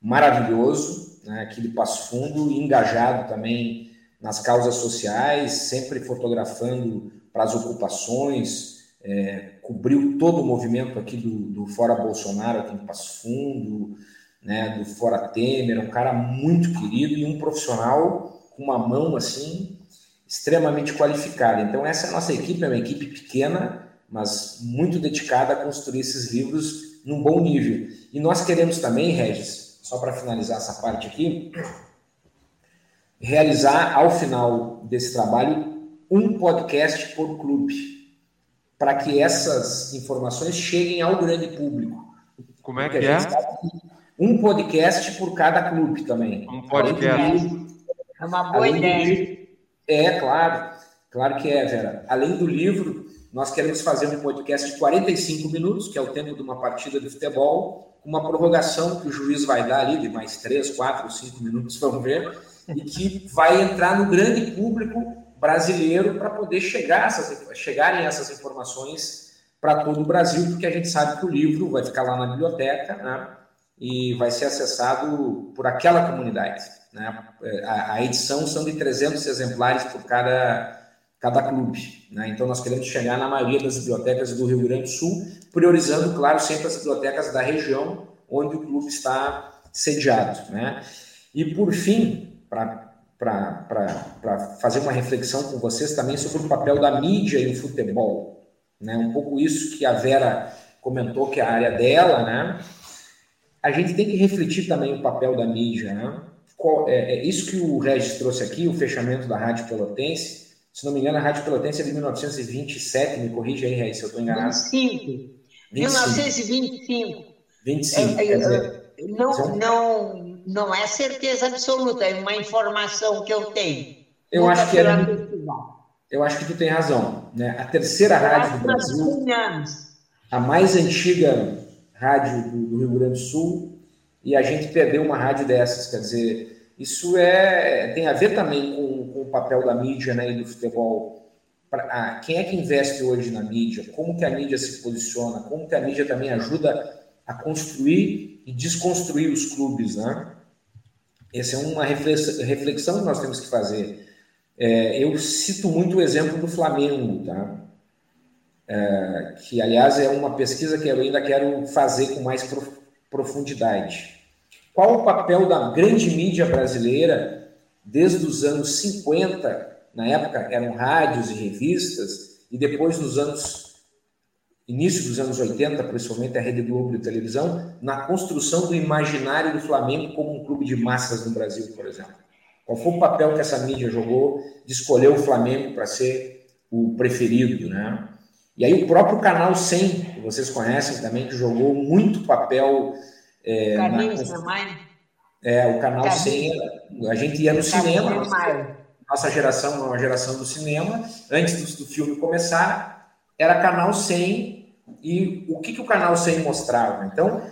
Speaker 4: maravilhoso, né, aqui de Passo Fundo, engajado também nas causas sociais, sempre fotografando para as ocupações, é, cobriu todo o movimento aqui do, do Fora Bolsonaro, aqui em Passo Fundo, né, do Fora Temer, um cara muito querido e um profissional com uma mão assim extremamente qualificada. Então essa é a nossa equipe, é uma equipe pequena, mas muito dedicada a construir esses livros num bom nível. E nós queremos também, Regis, só para finalizar essa parte aqui, realizar ao final desse trabalho um podcast por clube para que essas informações cheguem ao grande público.
Speaker 1: Como é que é?
Speaker 4: Um podcast por cada clube também.
Speaker 1: Um podcast.
Speaker 3: é uma boa ideia.
Speaker 4: É, claro. Claro que é, Vera. Além do livro, nós queremos fazer um podcast de 45 minutos, que é o tempo de uma partida de futebol, uma prorrogação que o juiz vai dar ali de mais 3, 4, 5 minutos, vamos ver, e que vai entrar no grande público brasileiro para poder chegar essas, chegarem essas informações para todo o Brasil, porque a gente sabe que o livro vai ficar lá na biblioteca né, e vai ser acessado por aquela comunidade. Né? A, a, edição são de 300 exemplares por cada, cada clube. Né? Então, nós queremos chegar na maioria das bibliotecas do Rio Grande do Sul, priorizando, claro, sempre as bibliotecas da região onde o clube está sediado. Né? E, por fim, para fazer uma reflexão com vocês também sobre o papel da mídia e o futebol. Né? Um pouco isso que a Vera comentou, que é a área dela, né? a gente tem que refletir também o papel da mídia. Né? É, é, isso que o Regis trouxe aqui, o fechamento da Rádio Pelotense, se não me engano, a Rádio Pelotense é de 1927, me corrige aí, Regis, se eu estou enganado.
Speaker 3: 25. 25. 1925.
Speaker 4: 25. É,
Speaker 3: é, não, não, não é certeza absoluta, é uma informação que eu tenho.
Speaker 4: Eu acho que era. Eu acho que tu tem razão. Né? A terceira rádio do Brasil. A mais antiga rádio do, do, Rio Grande do Sul, e a gente perdeu uma rádio dessas. Quer dizer, isso é, tem a ver também com, com o papel da mídia né, e do futebol. Pra, ah, quem é que investe hoje na mídia? Como que a mídia se posiciona? Como que a mídia também ajuda a construir e desconstruir os clubes, né? Essa é uma reflexão que nós temos que fazer. É, eu cito muito o exemplo do Flamengo, tá? É, que, aliás, é uma pesquisa que eu ainda quero fazer com mais profundidade. Qual o papel da grande mídia brasileira desde os anos 50? Na época eram rádios e revistas, e depois nos anos início dos anos 80, principalmente a Rede Globo de televisão, na construção do imaginário do Flamengo como um clube de massas no Brasil, por exemplo. Qual foi o papel que essa mídia jogou de escolher o Flamengo para ser o preferido, né? E aí o próprio Canal 100, que vocês conhecem também, que jogou muito papel...
Speaker 3: É, Carlinhos na...
Speaker 4: É, o Canal Carlinhos. 100, a gente ia no cinema, nossa geração, uma geração do cinema, antes do, do filme começar, era canal 100 e o que, que o canal 100 mostrava. Então,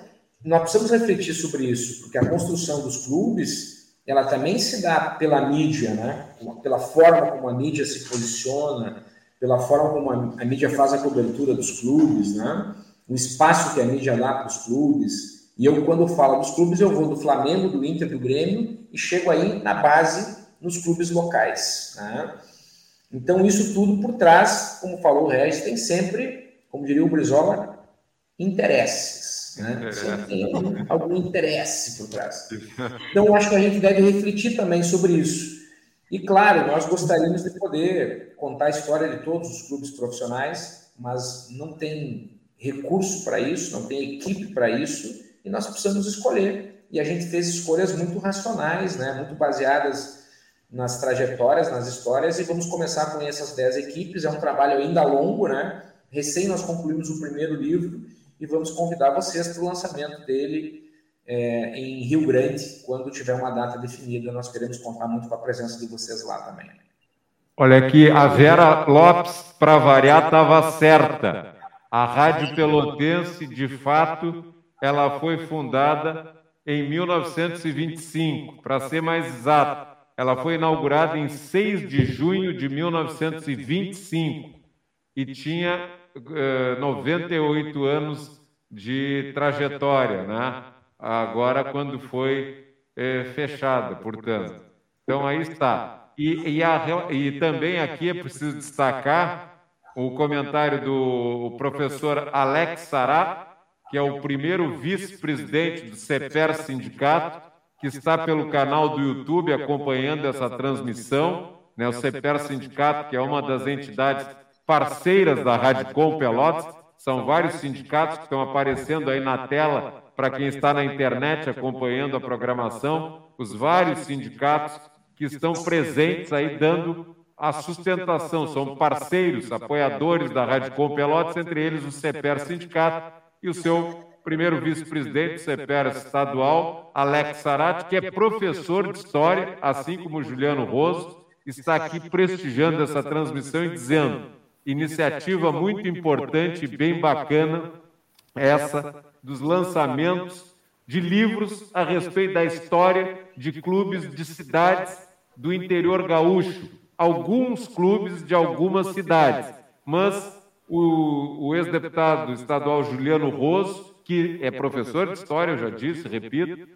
Speaker 4: nós precisamos refletir sobre isso, porque a construção dos clubes, ela também se dá pela mídia, né? pela forma como a mídia se posiciona, pela forma como a, a mídia faz a cobertura dos clubes, né? o espaço que a mídia dá para os clubes. E eu, quando falo dos clubes, eu vou do Flamengo, do Inter, do Grêmio e chego aí na base nos clubes locais. Né? Então, isso tudo por trás, como falou o Regis, tem sempre, como diria o Brizola, interesses. Né? É. Sempre tem algum, algum interesse por trás. Então, acho que a gente deve refletir também sobre isso. E, claro, nós gostaríamos de poder contar a história de todos os clubes profissionais, mas não tem recurso para isso, não tem equipe para isso, e nós precisamos escolher. E a gente fez escolhas muito racionais, né? muito baseadas nas trajetórias, nas histórias, e vamos começar com essas 10 equipes. É um trabalho ainda longo, né? Recém nós concluímos o primeiro livro e vamos convidar vocês para o lançamento dele é, em Rio Grande, quando tiver uma data definida. Nós queremos contar muito com a presença de vocês lá também.
Speaker 1: Olha aqui, a Vera Lopes, para variar, estava certa. A Rádio Pelotense, de fato, ela foi fundada em 1925, para ser mais exato ela foi inaugurada em 6 de junho de 1925 e tinha uh, 98 anos de trajetória, né? Agora, quando foi uh, fechada, portanto. Então, aí está. E, e, a, e também aqui é preciso destacar o comentário do professor Alex Sarat, que é o primeiro vice-presidente do CEPER Sindicato, que está pelo canal do YouTube acompanhando essa transmissão, né, o CEPER Sindicato, que é uma das entidades parceiras da Rádio Com Pelotas, são vários sindicatos que estão aparecendo aí na tela para quem está na internet acompanhando a programação, os vários sindicatos que estão presentes aí dando a sustentação, são parceiros, apoiadores da Rádio Com Pelotas, entre eles o CEPER Sindicato e o seu primeiro vice-presidente CEPER estadual, Alex Sarati, que é professor de História, assim como Juliano Roso, está aqui prestigiando essa transmissão e dizendo iniciativa muito importante e bem bacana essa dos lançamentos de livros a respeito da história de clubes de cidades do interior gaúcho, alguns clubes de algumas cidades, mas o, o ex-deputado estadual Juliano Roso que é professor de história, eu já disse, repito,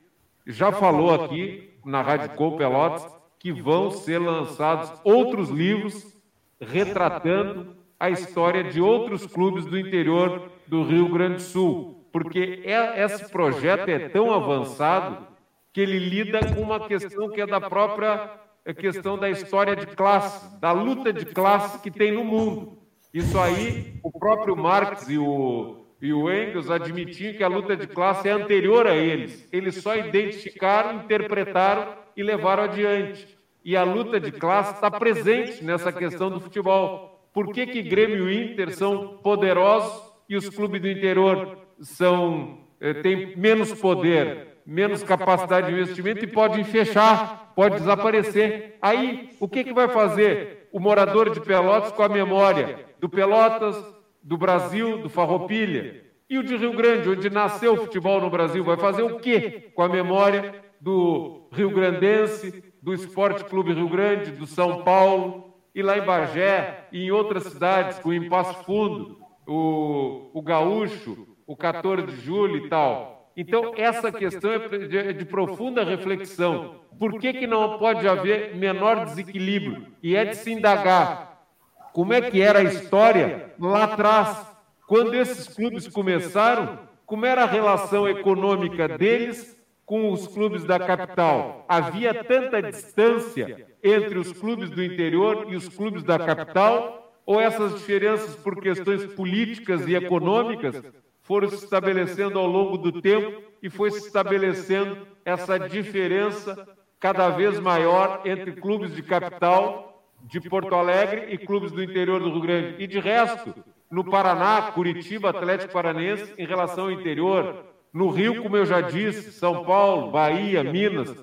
Speaker 1: já falou aqui na Rádio Com Pelotas que vão ser lançados outros livros retratando a história de outros clubes do interior do Rio Grande do Sul, porque é, esse projeto é tão avançado que ele lida com uma questão que é da própria questão da história de classe, da luta de classe que tem no mundo. Isso aí, o próprio Marx e o, e o Engels admitiam que a luta de classe é anterior a eles. Eles só identificaram, interpretaram e levaram adiante. E a luta de classe está presente nessa questão do futebol. Por que, que Grêmio e Inter são poderosos e os clubes do interior são, eh, têm menos poder, menos capacidade de investimento e podem fechar, pode desaparecer. Aí, o que, que vai fazer o morador de Pelotas com a memória do Pelotas, do Brasil, do Farroupilha? E o de Rio Grande, onde nasceu o futebol no Brasil, vai fazer o quê com a memória do Rio Grandense, do Esporte Clube Rio Grande, do São Paulo, e lá em Bagé, e em outras cidades, com o Passo Fundo, o, o Gaúcho, o 14 de julho e tal. Então, essa questão é de, de profunda reflexão. Por que, que não pode haver menor desequilíbrio? E é de se indagar como é que era a história lá atrás, quando esses clubes começaram, como era a relação econômica deles com os clubes da capital. Havia tanta distância entre os clubes do interior e os clubes da capital, ou essas diferenças por questões políticas e econômicas foram se estabelecendo ao longo do tempo e foi se estabelecendo essa diferença cada vez maior entre clubes de capital de Porto Alegre e clubes do interior do Rio Grande. E de resto, no Paraná, Curitiba, Atlético Paranense, em relação ao interior, no Rio, como eu já disse, São Paulo, Bahia, Minas.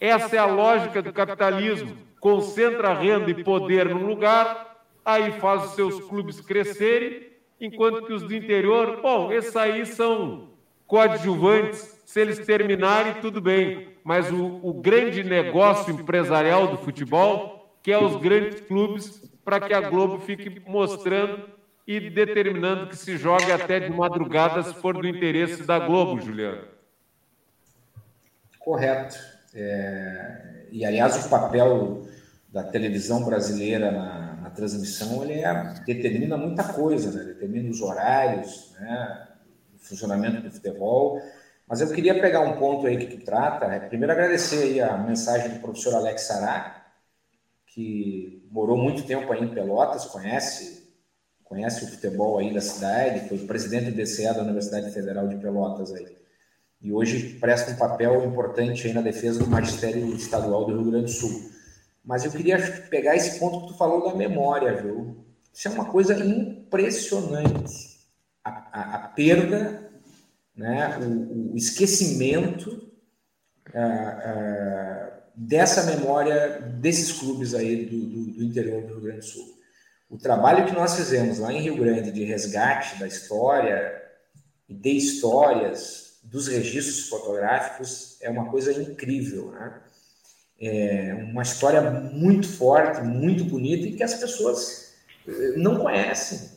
Speaker 1: Essa é a lógica do capitalismo. Concentra renda e poder num lugar, aí faz os seus clubes crescerem enquanto que os do interior, bom, esses aí são coadjuvantes, se eles terminarem, tudo bem, mas o, o grande negócio empresarial do futebol, que é os grandes clubes, para que a Globo fique mostrando e determinando que se jogue até de madrugada, se for do interesse da Globo, Juliano.
Speaker 4: Correto. É... E, aliás, o papel da televisão brasileira na, na transmissão ele é, determina muita coisa, né? determina os horários, né? o funcionamento do futebol. Mas eu queria pegar um ponto aí que tu trata. É, primeiro, agradecer a mensagem do professor Alex Sará, que morou muito tempo aí em Pelotas, conhece, conhece o futebol aí da cidade, foi presidente do DCA da Universidade Federal de Pelotas aí. E hoje presta um papel importante aí na defesa do magistério estadual do Rio Grande do Sul. Mas eu queria pegar esse ponto que tu falou da memória, viu? Isso é uma coisa impressionante. A, a, a perda, né? o, o esquecimento dessa memória desses clubes aí do, do, do interior do Rio Grande do Sul. O trabalho que nós fizemos lá em Rio Grande de resgate da história e de histórias dos registros fotográficos é uma coisa incrível, né? é uma história muito forte, muito bonita e que as pessoas eh, não conhecem,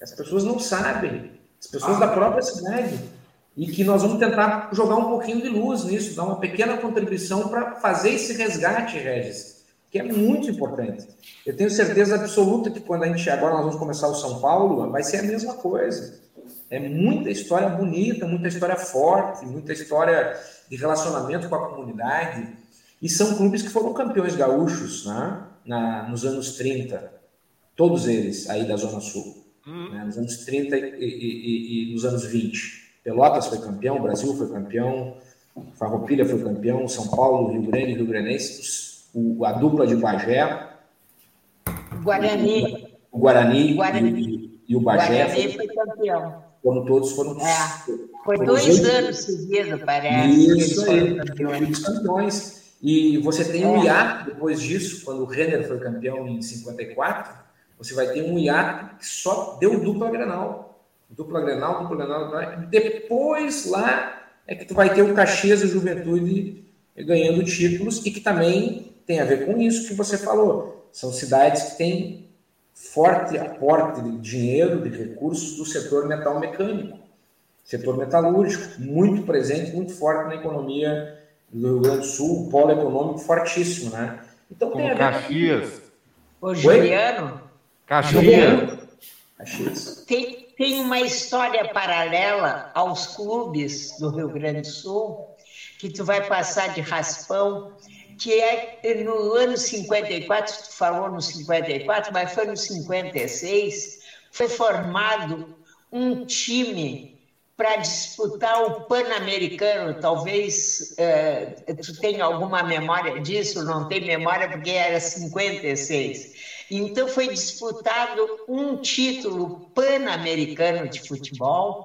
Speaker 4: as pessoas não sabem, as pessoas da própria cidade. E que nós vamos tentar jogar um pouquinho de luz nisso, dar uma pequena contribuição para fazer esse resgate, Regis, que é muito importante. Eu tenho certeza absoluta que quando a gente agora nós vamos começar o São Paulo, vai ser a mesma coisa. É muita história bonita, muita história forte, muita história de relacionamento com a comunidade e são clubes que foram campeões gaúchos né? Na, nos anos 30, todos eles aí da Zona Sul, uhum. né? nos anos 30 e, e, e, e, nos anos 20. Pelotas foi campeão, Brasil foi campeão, Farroupilha foi campeão, São Paulo, Rio Grande, Rio Granense, o, a dupla de Bagé.
Speaker 3: Guarani.
Speaker 4: O Guarani, Guarani. E, o Bagé.
Speaker 3: Guarani foi campeão.
Speaker 4: Quando todos foram.
Speaker 3: É, foi dois anos seguidos, parece.
Speaker 4: Isso aí, campeões. campeões. E você tem um é. hiato depois disso, quando o Renner foi campeão em 54, você vai ter um hiato que só deu dupla Grenal. Dupla Grenal, dupla Grenal. Depois lá é que tu vai ter o Caxias e Juventude ganhando títulos e que também tem a ver com isso que você falou. São cidades que têm forte aporte de dinheiro, de recursos do setor metal mecânico, setor metalúrgico, muito presente, muito forte na economia do Rio Grande do Sul, polo econômico fortíssimo, né?
Speaker 1: Então Como tem a ver Caxias.
Speaker 3: O Juliano.
Speaker 1: Caxias.
Speaker 3: Caxias. Tem, tem uma história paralela aos clubes do Rio Grande do Sul que tu vai passar de raspão, que é no ano 54, tu falou no 54, mas foi no 56, foi formado um time para disputar o Pan-Americano. Talvez é, tu tenha alguma memória disso, não tem memória porque era 56. Então foi disputado um título pan-americano de futebol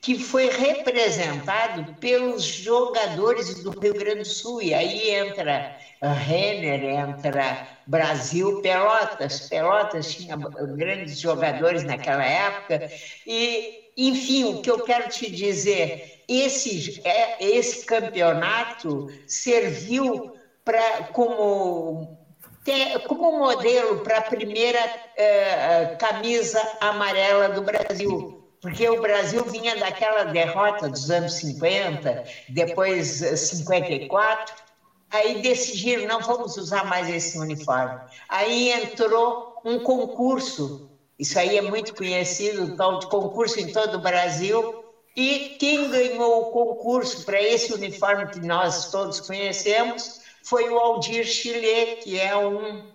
Speaker 3: que foi representado pelos jogadores do Rio Grande do Sul. E aí entra Renner, entra Brasil, Pelotas. Pelotas tinha grandes jogadores naquela época. E, enfim, o que eu quero te dizer, esse, é, esse campeonato serviu para como como modelo para a primeira eh, camisa amarela do Brasil? Porque o Brasil vinha daquela derrota dos anos 50, depois 54, aí decidiram, não vamos usar mais esse uniforme. Aí entrou um concurso, isso aí é muito conhecido, tal de concurso em todo o Brasil, e quem ganhou o concurso para esse uniforme que nós todos conhecemos foi o Aldir Chile, que é um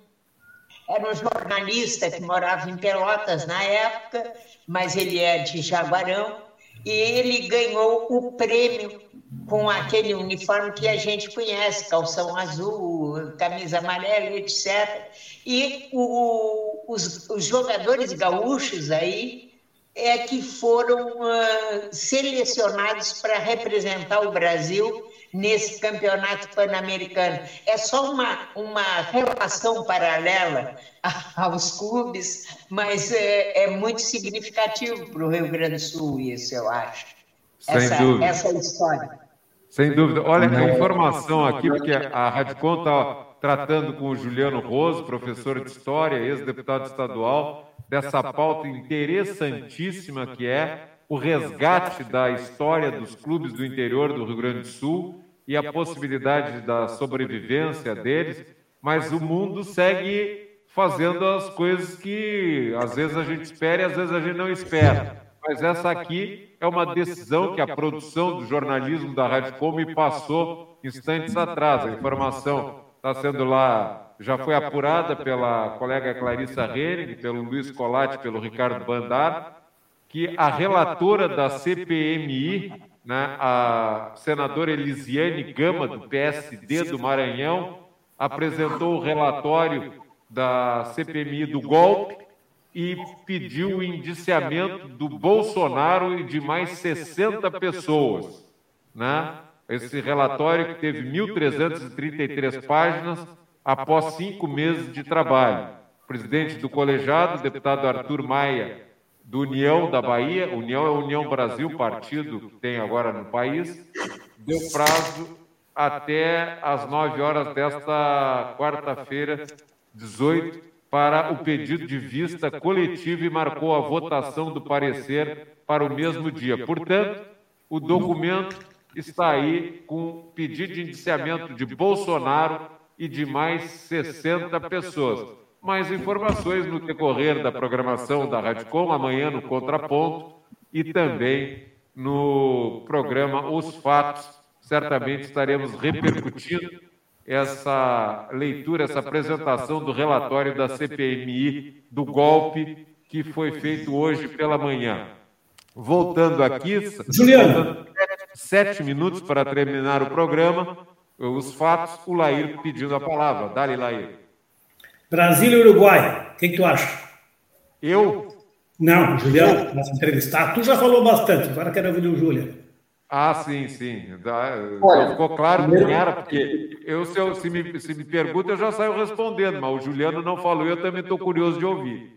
Speaker 3: era um jornalista que morava em Pelotas na época, mas ele é de Jaguarão, e ele ganhou o prêmio com aquele uniforme que a gente conhece, calção azul, camisa amarela, etc. E o, os, os, jogadores gaúchos aí é que foram uh, selecionados para representar o Brasil nesse campeonato pan-americano. É só uma, uma relação paralela aos clubes, mas é, é muito significativo para o Rio Grande do Sul isso, eu acho.
Speaker 1: Sem essa, dúvida.
Speaker 3: Essa história.
Speaker 1: Sem dúvida. Olha, a informação aqui, porque a Radicom está tratando com o Juliano Roso, professor de História, ex-deputado estadual, dessa pauta interessantíssima que é o resgate da história dos clubes do interior do Rio Grande do Sul e a possibilidade da sobrevivência deles, mas o mundo segue fazendo as coisas que às vezes a gente espera e às vezes a gente não espera. Mas essa aqui é uma decisão que a produção do jornalismo da Rádio Com me passou instantes atrás. A informação está sendo lá, já foi apurada pela colega Clarissa Henning, pelo Luiz Colatti, pelo Ricardo Bandar, que a relatora da CPMI, né, a senadora Elisiane Gama, do PSD do Maranhão, apresentou o relatório da CPMI do golpe e pediu o indiciamento do Bolsonaro e de mais 60 pessoas. Né? Esse relatório que teve 1.333 páginas após cinco meses de trabalho. O presidente do colegiado, deputado Arthur Maia, do União da Bahia, União é União Brasil, partido que tem agora no país, deu prazo até às 9 horas desta quarta-feira, 18, para o pedido de vista coletivo e marcou a votação do parecer para o mesmo dia. Portanto, o documento está aí com pedido de indiciamento de Bolsonaro e de mais 60 pessoas mais informações no decorrer da programação da Radicom, amanhã no Contraponto e também no programa Os Fatos. Certamente estaremos repercutindo essa leitura, essa apresentação do relatório da CPMI do golpe que foi feito hoje pela manhã. Voltando aqui,
Speaker 2: Juliano,
Speaker 1: sete minutos para terminar o programa. Os fatos, o Lair pedindo a palavra. Dá-lhe, Lair.
Speaker 2: Brasil e Uruguai, o que, que, tu acha?
Speaker 1: Eu?
Speaker 2: Não, Juliano, nosso entrevistado. Tu já falou bastante, agora quero ouvir o Juliano.
Speaker 1: Ah, sim, sim. Olha, ficou claro que era, porque eu, se, eu, se, me, se me pergunta, eu já saio respondendo, mas o Juliano não falou e eu também estou curioso de ouvir.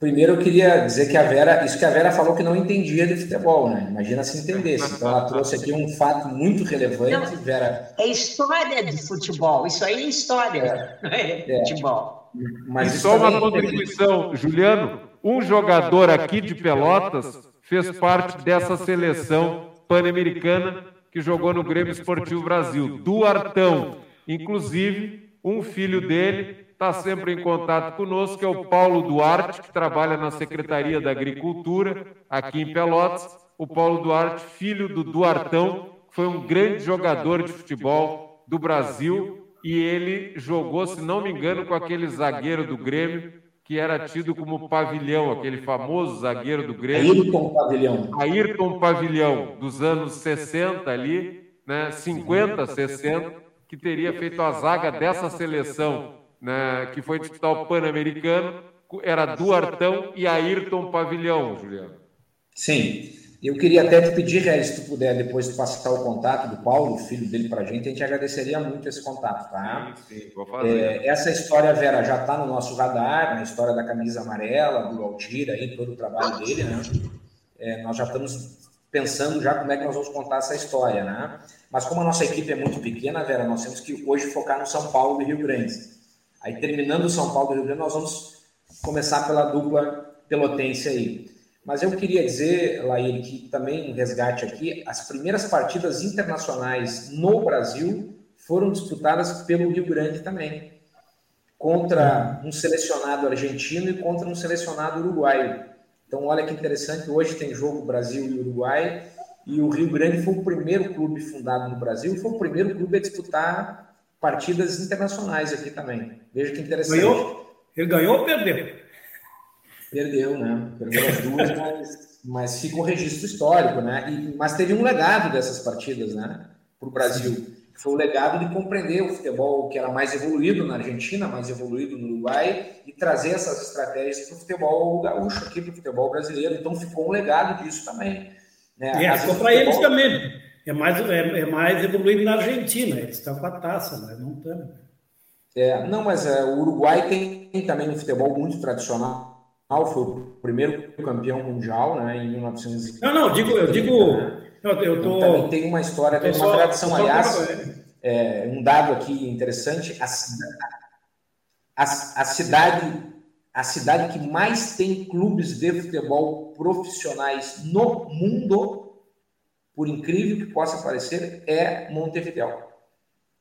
Speaker 4: Primeiro eu queria dizer que a Vera, isso que a Vera falou que não entendia de futebol, né? Imagina se entendesse. Então ela trouxe aqui um fato muito relevante, não, Vera.
Speaker 3: É história de futebol, isso aí é história, é, é, é. futebol.
Speaker 1: Mas e só uma contribuição, Juliano, um jogador aqui de Pelotas fez parte dessa seleção pan-americana que jogou no Grêmio Esportivo Brasil, Duartão. Inclusive, um filho dele está sempre em contato conosco, que é o Paulo Duarte, que trabalha na Secretaria da Agricultura, aqui em Pelotas. O Paulo Duarte, filho do Duartão, foi um grande jogador de futebol do Brasil e ele jogou, se não me engano, com aquele zagueiro do Grêmio que era tido como Pavilhão, aquele famoso zagueiro do Grêmio.
Speaker 4: Ayrton Pavilhão.
Speaker 1: Ayrton Pavilhão, dos anos 60 ali, né, 50, 60, que teria feito a zaga dessa seleção, né, que foi disputar o Pan-Americano, era Duartão e Ayrton Pavilhão, Juliano.
Speaker 4: Sim. Eu queria até te pedir, Ré, se tu puder depois passar o contato do Paulo, filho dele, para a gente, a gente agradeceria muito esse contato, tá?
Speaker 1: Sim, sim vou fazer.
Speaker 4: É, essa história, Vera, já está no nosso radar, na história da camisa amarela, do Altir, aí, todo o trabalho dele, né? É, nós já estamos pensando já como é que nós vamos contar essa história, né? Mas como a nossa equipe é muito pequena, Vera, nós temos que hoje focar no São Paulo e Rio Grande. Aí, terminando o São Paulo e Rio Grande, nós vamos começar pela dupla pelotense aí. Mas eu queria dizer, Laír, que também um resgate aqui, as primeiras partidas internacionais no Brasil foram disputadas pelo Rio Grande também, contra um selecionado argentino e contra um selecionado uruguaio. Então, olha que interessante, hoje tem jogo Brasil e Uruguai, e o Rio Grande foi o primeiro clube fundado no Brasil, foi o primeiro clube a disputar partidas internacionais aqui também. Veja que interessante.
Speaker 2: Ganhou? Ele ganhou ou perdeu?
Speaker 4: Perdeu, né? Perdeu as duas, mas, mas fica um registro histórico, né? E, mas teve um legado dessas partidas, né? Para o Brasil. Foi o legado de compreender o futebol que era mais evoluído na Argentina, mais evoluído no Uruguai, e trazer essas estratégias para o futebol gaúcho aqui, para o futebol brasileiro. Então ficou um legado disso também.
Speaker 2: Né? É, ficou para eles também. É mais, é, é, mais evoluído na Argentina. Eles estão com a taça, nós não estamos.
Speaker 4: É, não, mas é, o Uruguai tem, tem também um futebol muito tradicional foi o primeiro campeão mundial, né, em 1950.
Speaker 2: Não, não, digo, eu digo, eu, eu tô...
Speaker 4: Também tem uma história, tem uma tradição, aliás, é, um dado aqui interessante, a, a, a, cidade, a cidade que mais tem clubes de futebol profissionais no mundo, por incrível que possa parecer, é Montevideo.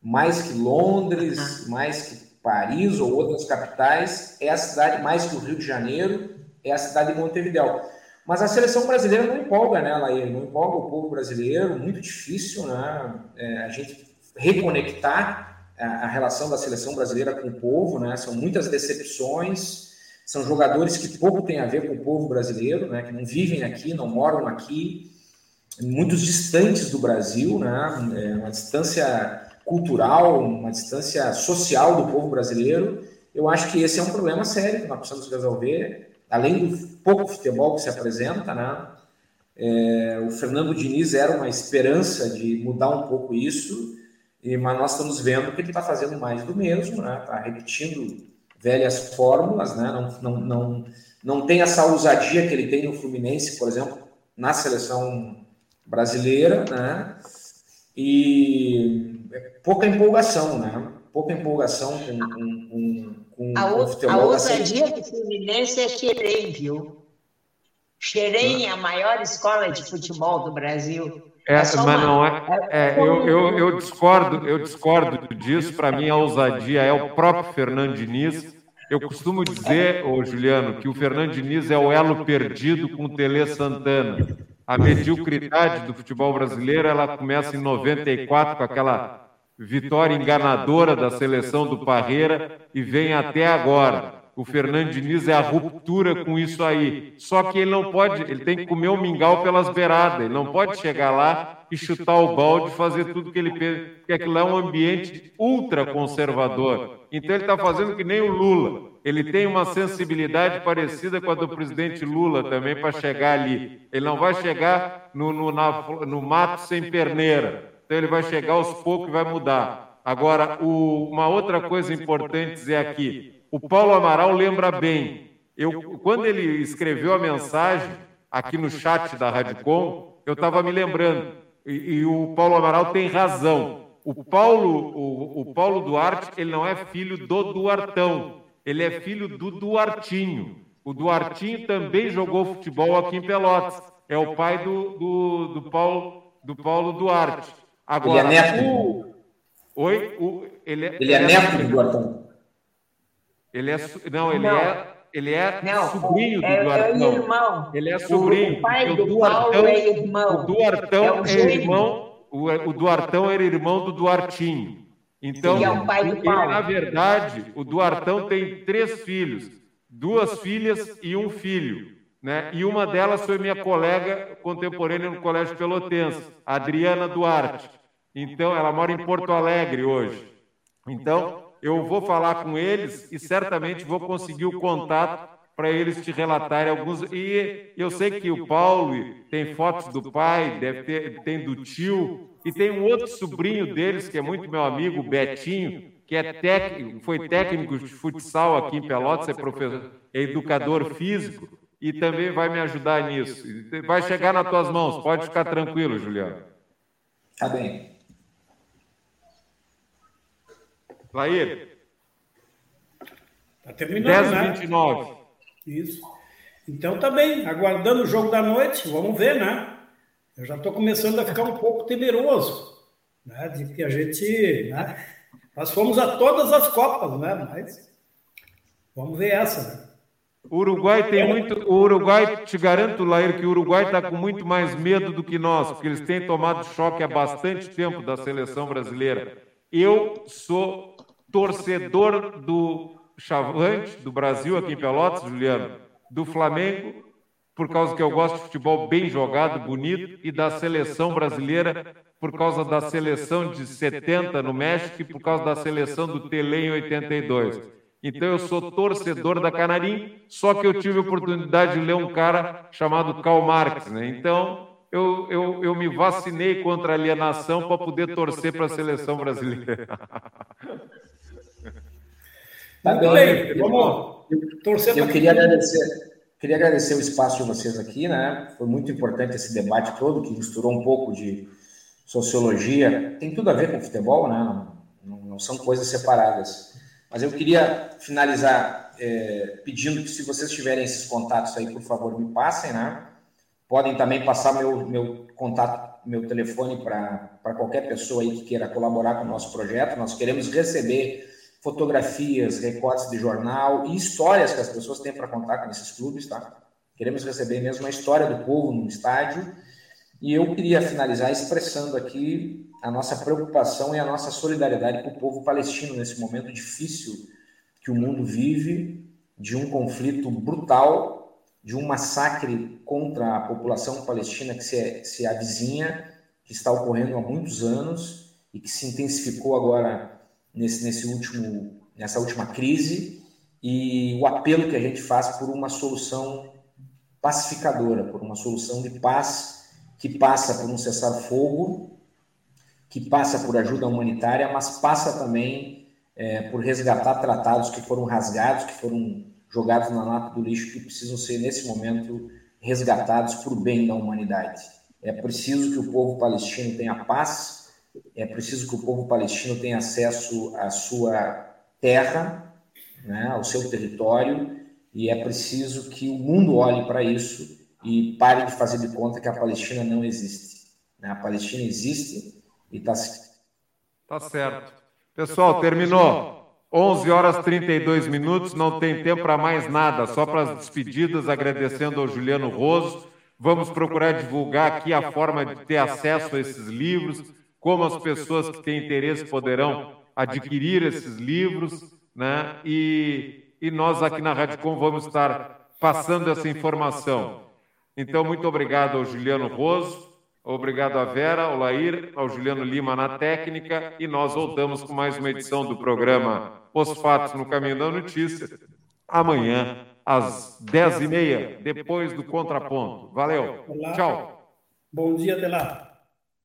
Speaker 4: Mais que Londres, mais que Paris ou outras capitais, é a cidade mais que o Rio de Janeiro, é a cidade de Montevideo. Mas a seleção brasileira não empolga, né, Laí? Não empolga o povo brasileiro, muito difícil, né? É, a gente reconectar a, a, relação da seleção brasileira com o povo, né? São muitas decepções, são jogadores que pouco têm a ver com o povo brasileiro, né? Que não vivem aqui, não moram aqui, muitos distantes do Brasil, né? É uma distância cultural, uma distância social do povo brasileiro. Eu acho que esse é um problema sério que nós precisamos resolver, além do pouco futebol que se apresenta, né? É, o Fernando Diniz era uma esperança de mudar um pouco isso, e, mas nós estamos vendo que ele está fazendo mais do mesmo, né? Está repetindo velhas fórmulas, né? Não, não, não, não tem essa ousadia que ele tem no Fluminense, por exemplo, na seleção brasileira, né? E pouca empolgação, né? Pouca empolgação com, com, com, com
Speaker 3: a, o futebol. A ousadia do Fluminense é Xerém, viu? Xerém é a maior escola de futebol do Brasil.
Speaker 1: É, é mas uma... não é. é eu, eu, eu, discordo, eu discordo disso. Para mim, a ousadia é o próprio Fernando Diniz. Eu costumo dizer, ô Juliano, que o Fernando Diniz é o elo perdido com o Tele Santana. A mediocridade do futebol brasileiro ela começa em 94 com aquela vitória enganadora da seleção do Parreira e vem até agora. O Fernando Diniz é a ruptura com isso aí. Só que ele não pode, ele tem que comer o mingau pelas beiradas, ele não pode chegar lá e chutar o balde, fazer tudo que ele pensa, porque aquilo é um ambiente ultra conservador. Então ele está fazendo que nem o Lula. Ele tem uma sensibilidade parecida com a do presidente Lula também para chegar ali. Ele não vai chegar no, no, na, no mato sem perneira. Então ele vai chegar aos poucos e vai mudar. Agora, o, uma outra coisa importante dizer aqui: o Paulo Amaral lembra bem. Eu, quando ele escreveu a mensagem aqui no chat da Radicom, eu estava me lembrando. E, e, o Paulo Amaral tem razão. O Paulo, o, o Paulo Duarte, ele não é filho do Duartão, ele é filho do Duartinho. O Duartinho também jogou futebol aqui em Pelotas. É o pai do, do, do Paulo, do Paulo Duarte. Agora,
Speaker 4: ele é neto. O...
Speaker 1: Oi? O... Ele, é,
Speaker 4: ele é neto do Duartão.
Speaker 1: Ele é. Não, ele não. é. Ele é
Speaker 3: não,
Speaker 1: sobrinho do
Speaker 3: é,
Speaker 1: Duartão.
Speaker 3: É irmão.
Speaker 1: Ele é sobrinho.
Speaker 3: O pai do Duartão, Paulo é irmão.
Speaker 1: O Duartão é, é irmão o, o Duartão era irmão do Duartinho. Então,
Speaker 3: é o pai do
Speaker 1: ele, na verdade, o Duartão tem três filhos, duas filhas e um filho. Né? E uma delas foi minha colega contemporânea no Colégio Pelotense, Adriana Duarte. Então, ela mora em Porto Alegre hoje. Então, eu vou falar com eles e certamente vou conseguir o contato para eles te relatarem alguns. E eu sei que o Paulo tem fotos do pai, deve ter, tem do tio, e tem um outro sobrinho deles, que é muito meu amigo, Betinho, que é técnico, foi técnico de futsal aqui em Pelotas, é, professor, é educador físico, e também vai me ajudar nisso. Vai chegar nas tuas mãos, pode ficar tranquilo, Juliano.
Speaker 4: Tá bem.
Speaker 1: Laír.
Speaker 2: Tá terminando, 10
Speaker 1: né? 29.
Speaker 2: Isso. Então tá bem, aguardando o jogo da noite, vamos ver, né? Eu já estou começando a ficar um pouco temeroso, né? De que a gente, né? Nós fomos a todas as Copas, né? Mas vamos ver essa, né?
Speaker 1: O Uruguai tem muito. O Uruguai, te garanto, Lair, que o Uruguai está com muito mais medo do que nós, porque eles têm tomado choque há bastante tempo da seleção brasileira. Eu sou torcedor do Chavante, do Brasil, aqui em Pelotas, Juliano, do Flamengo, por causa que eu gosto de futebol bem jogado, bonito, e da seleção brasileira, por causa da seleção de 70 no México e por causa da seleção do Tele em 82. Então eu sou torcedor da Canarim, só que eu tive a oportunidade de ler um cara chamado Karl Marx, né? Então eu, eu, eu me vacinei contra a alienação para poder torcer para a seleção brasileira.
Speaker 2: Tá bem, vamos torcer
Speaker 4: Eu queria agradecer, queria agradecer o espaço de vocês aqui, né? Foi muito importante esse debate todo, que misturou um pouco de sociologia. Tem tudo a ver com futebol, né? Não, não são coisas separadas. Mas eu queria finalizar é, pedindo que, se vocês tiverem esses contatos aí, por favor, me passem, né? Podem também passar meu, meu contato, meu telefone para qualquer pessoa aí que queira colaborar com o nosso projeto. Nós queremos receber fotografias, recortes de jornal e histórias que as pessoas têm para contar com esses clubes, tá? Queremos receber mesmo a história do povo no estádio. E eu queria finalizar expressando aqui a nossa preocupação e a nossa solidariedade com o povo palestino nesse momento difícil que o mundo vive, de um conflito brutal, de um massacre contra a população palestina que se, se avizinha, que está ocorrendo há muitos anos e que se intensificou agora nesse, nesse último, nessa última crise. E o apelo que a gente faz por uma solução pacificadora, por uma solução de paz que passa por um cessar-fogo, que passa por ajuda humanitária, mas passa também é, por resgatar tratados que foram rasgados, que foram jogados na lata do lixo, que precisam ser, nesse momento, resgatados por bem da humanidade. É preciso que o povo palestino tenha paz, é preciso que o povo palestino tenha acesso à sua terra, né, ao seu território, e é preciso que o mundo olhe para isso e pare de fazer de conta que a Palestina não existe. Né? A Palestina existe e está.
Speaker 1: Tá certo. Pessoal, terminou. 11 horas 32 minutos, não tem tempo para mais nada, só para as despedidas, agradecendo ao Juliano Roso. Vamos procurar divulgar aqui a forma de ter acesso a esses livros como as pessoas que têm interesse poderão adquirir esses livros, né? E, e nós aqui na Rádio Com vamos estar passando essa informação. Então, muito obrigado ao Juliano Roso, obrigado a Vera, ao Lair, ao Juliano Lima na técnica, e nós voltamos com mais uma edição do programa Os Fatos no Caminho da Notícia, amanhã, às 10h30, depois do Contraponto. Valeu, tchau.
Speaker 2: Bom dia, até lá.